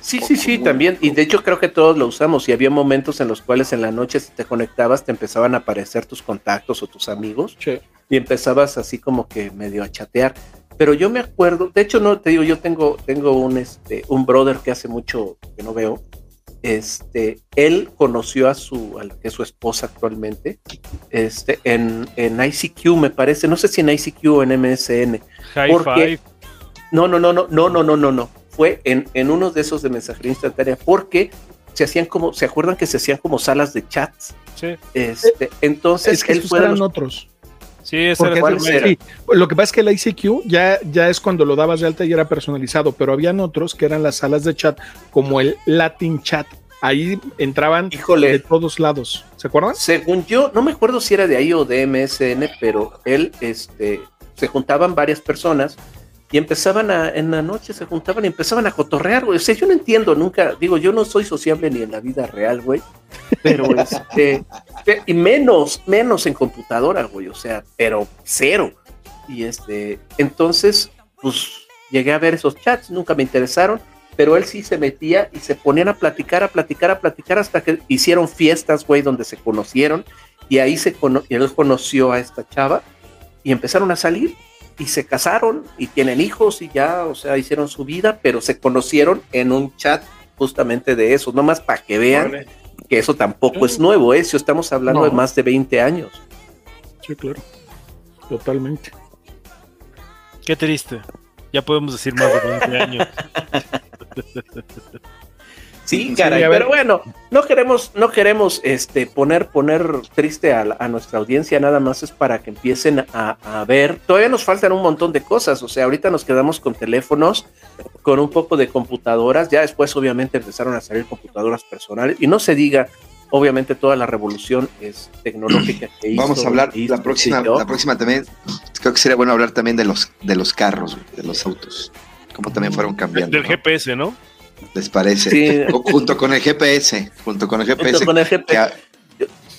Sí, sí, sí, también. Y de hecho, creo que todos lo usamos. Y había momentos en los cuales en la noche, si te conectabas, te empezaban a aparecer tus contactos o tus amigos. Sí. y empezabas así como que medio a chatear. Pero yo me acuerdo, de hecho no te digo, yo tengo, tengo un este un brother que hace mucho que no veo, este, él conoció a su, a la que es su esposa actualmente, este, en, en ICQ me parece, no sé si en ICQ o en MSN. High porque- five. No, no, no, no, no, no, no, no, no. Fue en, en uno de esos de mensajería instantánea, porque se hacían como, ¿se acuerdan que se hacían como salas de chats? Sí, Este, entonces Es que él fue eran los- otros. Sí, ese era ¿Cuál el era? sí, lo que pasa es que el ICQ ya, ya es cuando lo dabas de alta y era personalizado, pero habían otros que eran las salas de chat, como el Latin Chat. Ahí entraban de híjole, todos lados. ¿Se acuerdan? según yo, no me acuerdo si era de ahí o de MSN, pero él, este, se juntaban varias personas y empezaban a, en la noche se juntaban y empezaban a cotorrear, güey. O sea, yo no entiendo nunca, digo, yo no soy sociable ni en la vida real, güey, pero este, y menos, menos en computadora, güey, o sea, pero cero. Y este, entonces, pues llegué a ver esos chats, nunca me interesaron, pero él sí se metía y se ponían a platicar, a platicar, a platicar hasta que hicieron fiestas, güey, donde se conocieron y ahí se cono- y él conoció a esta chava y empezaron a salir y se casaron y tienen hijos y ya, o sea, hicieron su vida, pero se conocieron en un chat justamente de eso, nomás para que vean que eso tampoco es nuevo, ¿eh? Si estamos hablando No. de más de 20 años. Sí, claro. Totalmente. Qué triste. Ya podemos decir más de 20 años. Sí, caray, pero bueno, no queremos, no queremos este poner, poner triste a, nuestra audiencia, nada más es para que empiecen a, a ver. Todavía nos faltan un montón de cosas, o sea, ahorita nos quedamos con teléfonos, con un poco de computadoras, ya después obviamente empezaron a salir computadoras personales, y no se diga, obviamente toda la revolución es tecnológica que hizo. Vamos a hablar hizo, la próxima, la próxima también. Creo que sería bueno hablar también de los de los carros, de los autos. Cómo también fueron cambiando. Del ¿no? GPS, ¿no? ¿Les parece? Sí. Junto con el GPS, junto con el GPS. Junto con el GP. que a-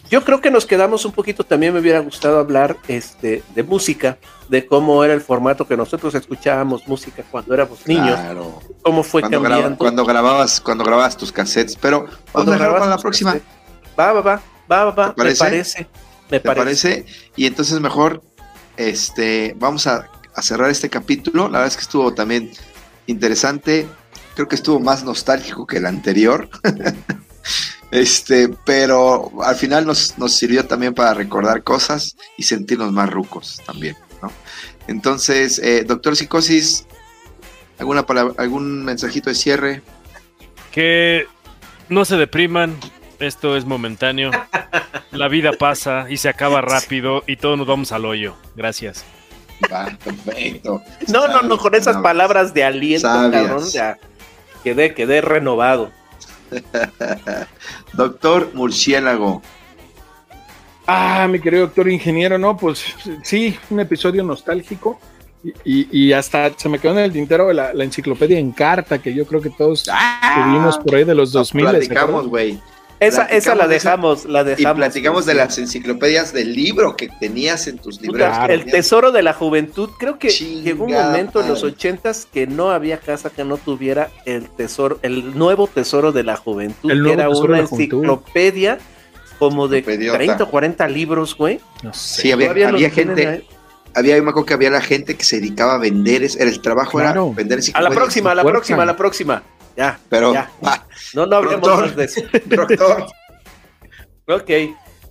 Yo creo que nos quedamos un poquito, también me hubiera gustado hablar este, de música, de cómo era el formato que nosotros escuchábamos música cuando éramos niños, Claro. cómo fue Cuando, graba- cambiando. cuando grababas, cuando grababas tus cassettes, pero vamos cuando a dejar para la próxima. cassettes. Va, va, va, va, va, va, ¿Te me parece? Me ¿Te parece. parece? Y entonces mejor, este, vamos a, a cerrar este capítulo. La verdad es que estuvo también interesante. Creo que estuvo más nostálgico que el anterior. este, pero al final nos, nos sirvió también para recordar cosas y sentirnos más rucos también, ¿no? Entonces, eh, doctor Psicosis, ¿alguna palabra, algún mensajito de cierre? Que no se depriman. Esto es momentáneo. La vida pasa y se acaba rápido y todos nos vamos al hoyo. Gracias. Va, perfecto. No, no, no, con esas palabras de aliento, Sabias. cabrón, ya quedé, quedé renovado. Doctor Murciélago. Ah, mi querido doctor ingeniero, no, pues sí, un episodio nostálgico. Y, y- y hasta se me quedó en el tintero la, la enciclopedia en carta, que yo creo que todos tuvimos por ahí de los 2000. ¿se Platicamos, güey. Esa, esa la dejamos, la Y dejamos. platicamos de las enciclopedias del libro que tenías en tus libros. El tesoro de la juventud, creo que Chingada llegó un momento en los ochentas que no había casa que no tuviera el tesoro, el nuevo tesoro de la juventud, El que nuevo era tesoro de una enciclopedia como de Enciclopediota. 30 o 40 libros, güey. No sé. Sí, había, había gente, había, yo me acuerdo que había la gente que se dedicaba a vender, es- era el trabajo Claro. era vender A la próxima, a la próxima, a la próxima. Ya, Pero, ya. ah, No, no hablemos Doctor. más de eso. doctor, Ok.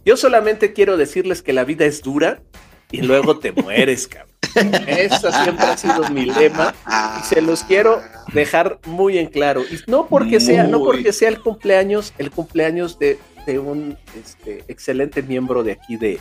Yo solamente quiero decirles que la vida es dura y luego te mueres, cabrón. Esa siempre ha sido mi lema. y se los quiero dejar muy en claro. Y no porque sea, no porque sea el cumpleaños, el cumpleaños de, de un este, excelente miembro de aquí de,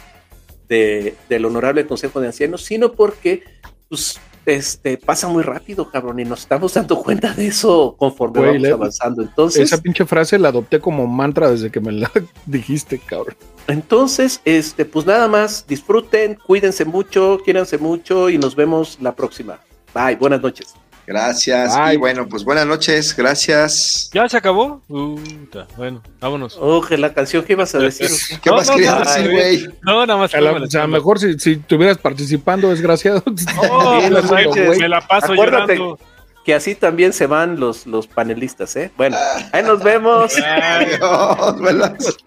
de- del Honorable Consejo de Ancianos, sino porque pues, este, pasa muy rápido, cabrón, y nos estamos dando cuenta de eso conforme Güey, vamos le- avanzando. Entonces, Esa pinche frase la adopté como mantra desde que me la dijiste, cabrón. entonces, este, pues nada más, disfruten, cuídense mucho, quiéranse mucho y nos vemos la próxima. Bye, buenas noches. Gracias. Ay. Y bueno, pues buenas noches, gracias. ¿Ya se acabó? Puta, bueno, vámonos. Oje, la canción que ibas a decir. ¿Qué No, más no, querías no, decir, güey? No, nada más. A, la- tómale, o sea, tómale. mejor si, si estuvieras participando, desgraciado. Oh, Sí, me la paso Acuérdate. llorando. que así también se van los, los panelistas, ¿eh? Bueno, ahí nos vemos. Adiós, buenas.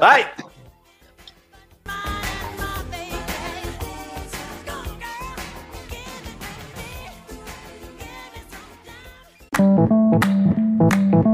Bye. Música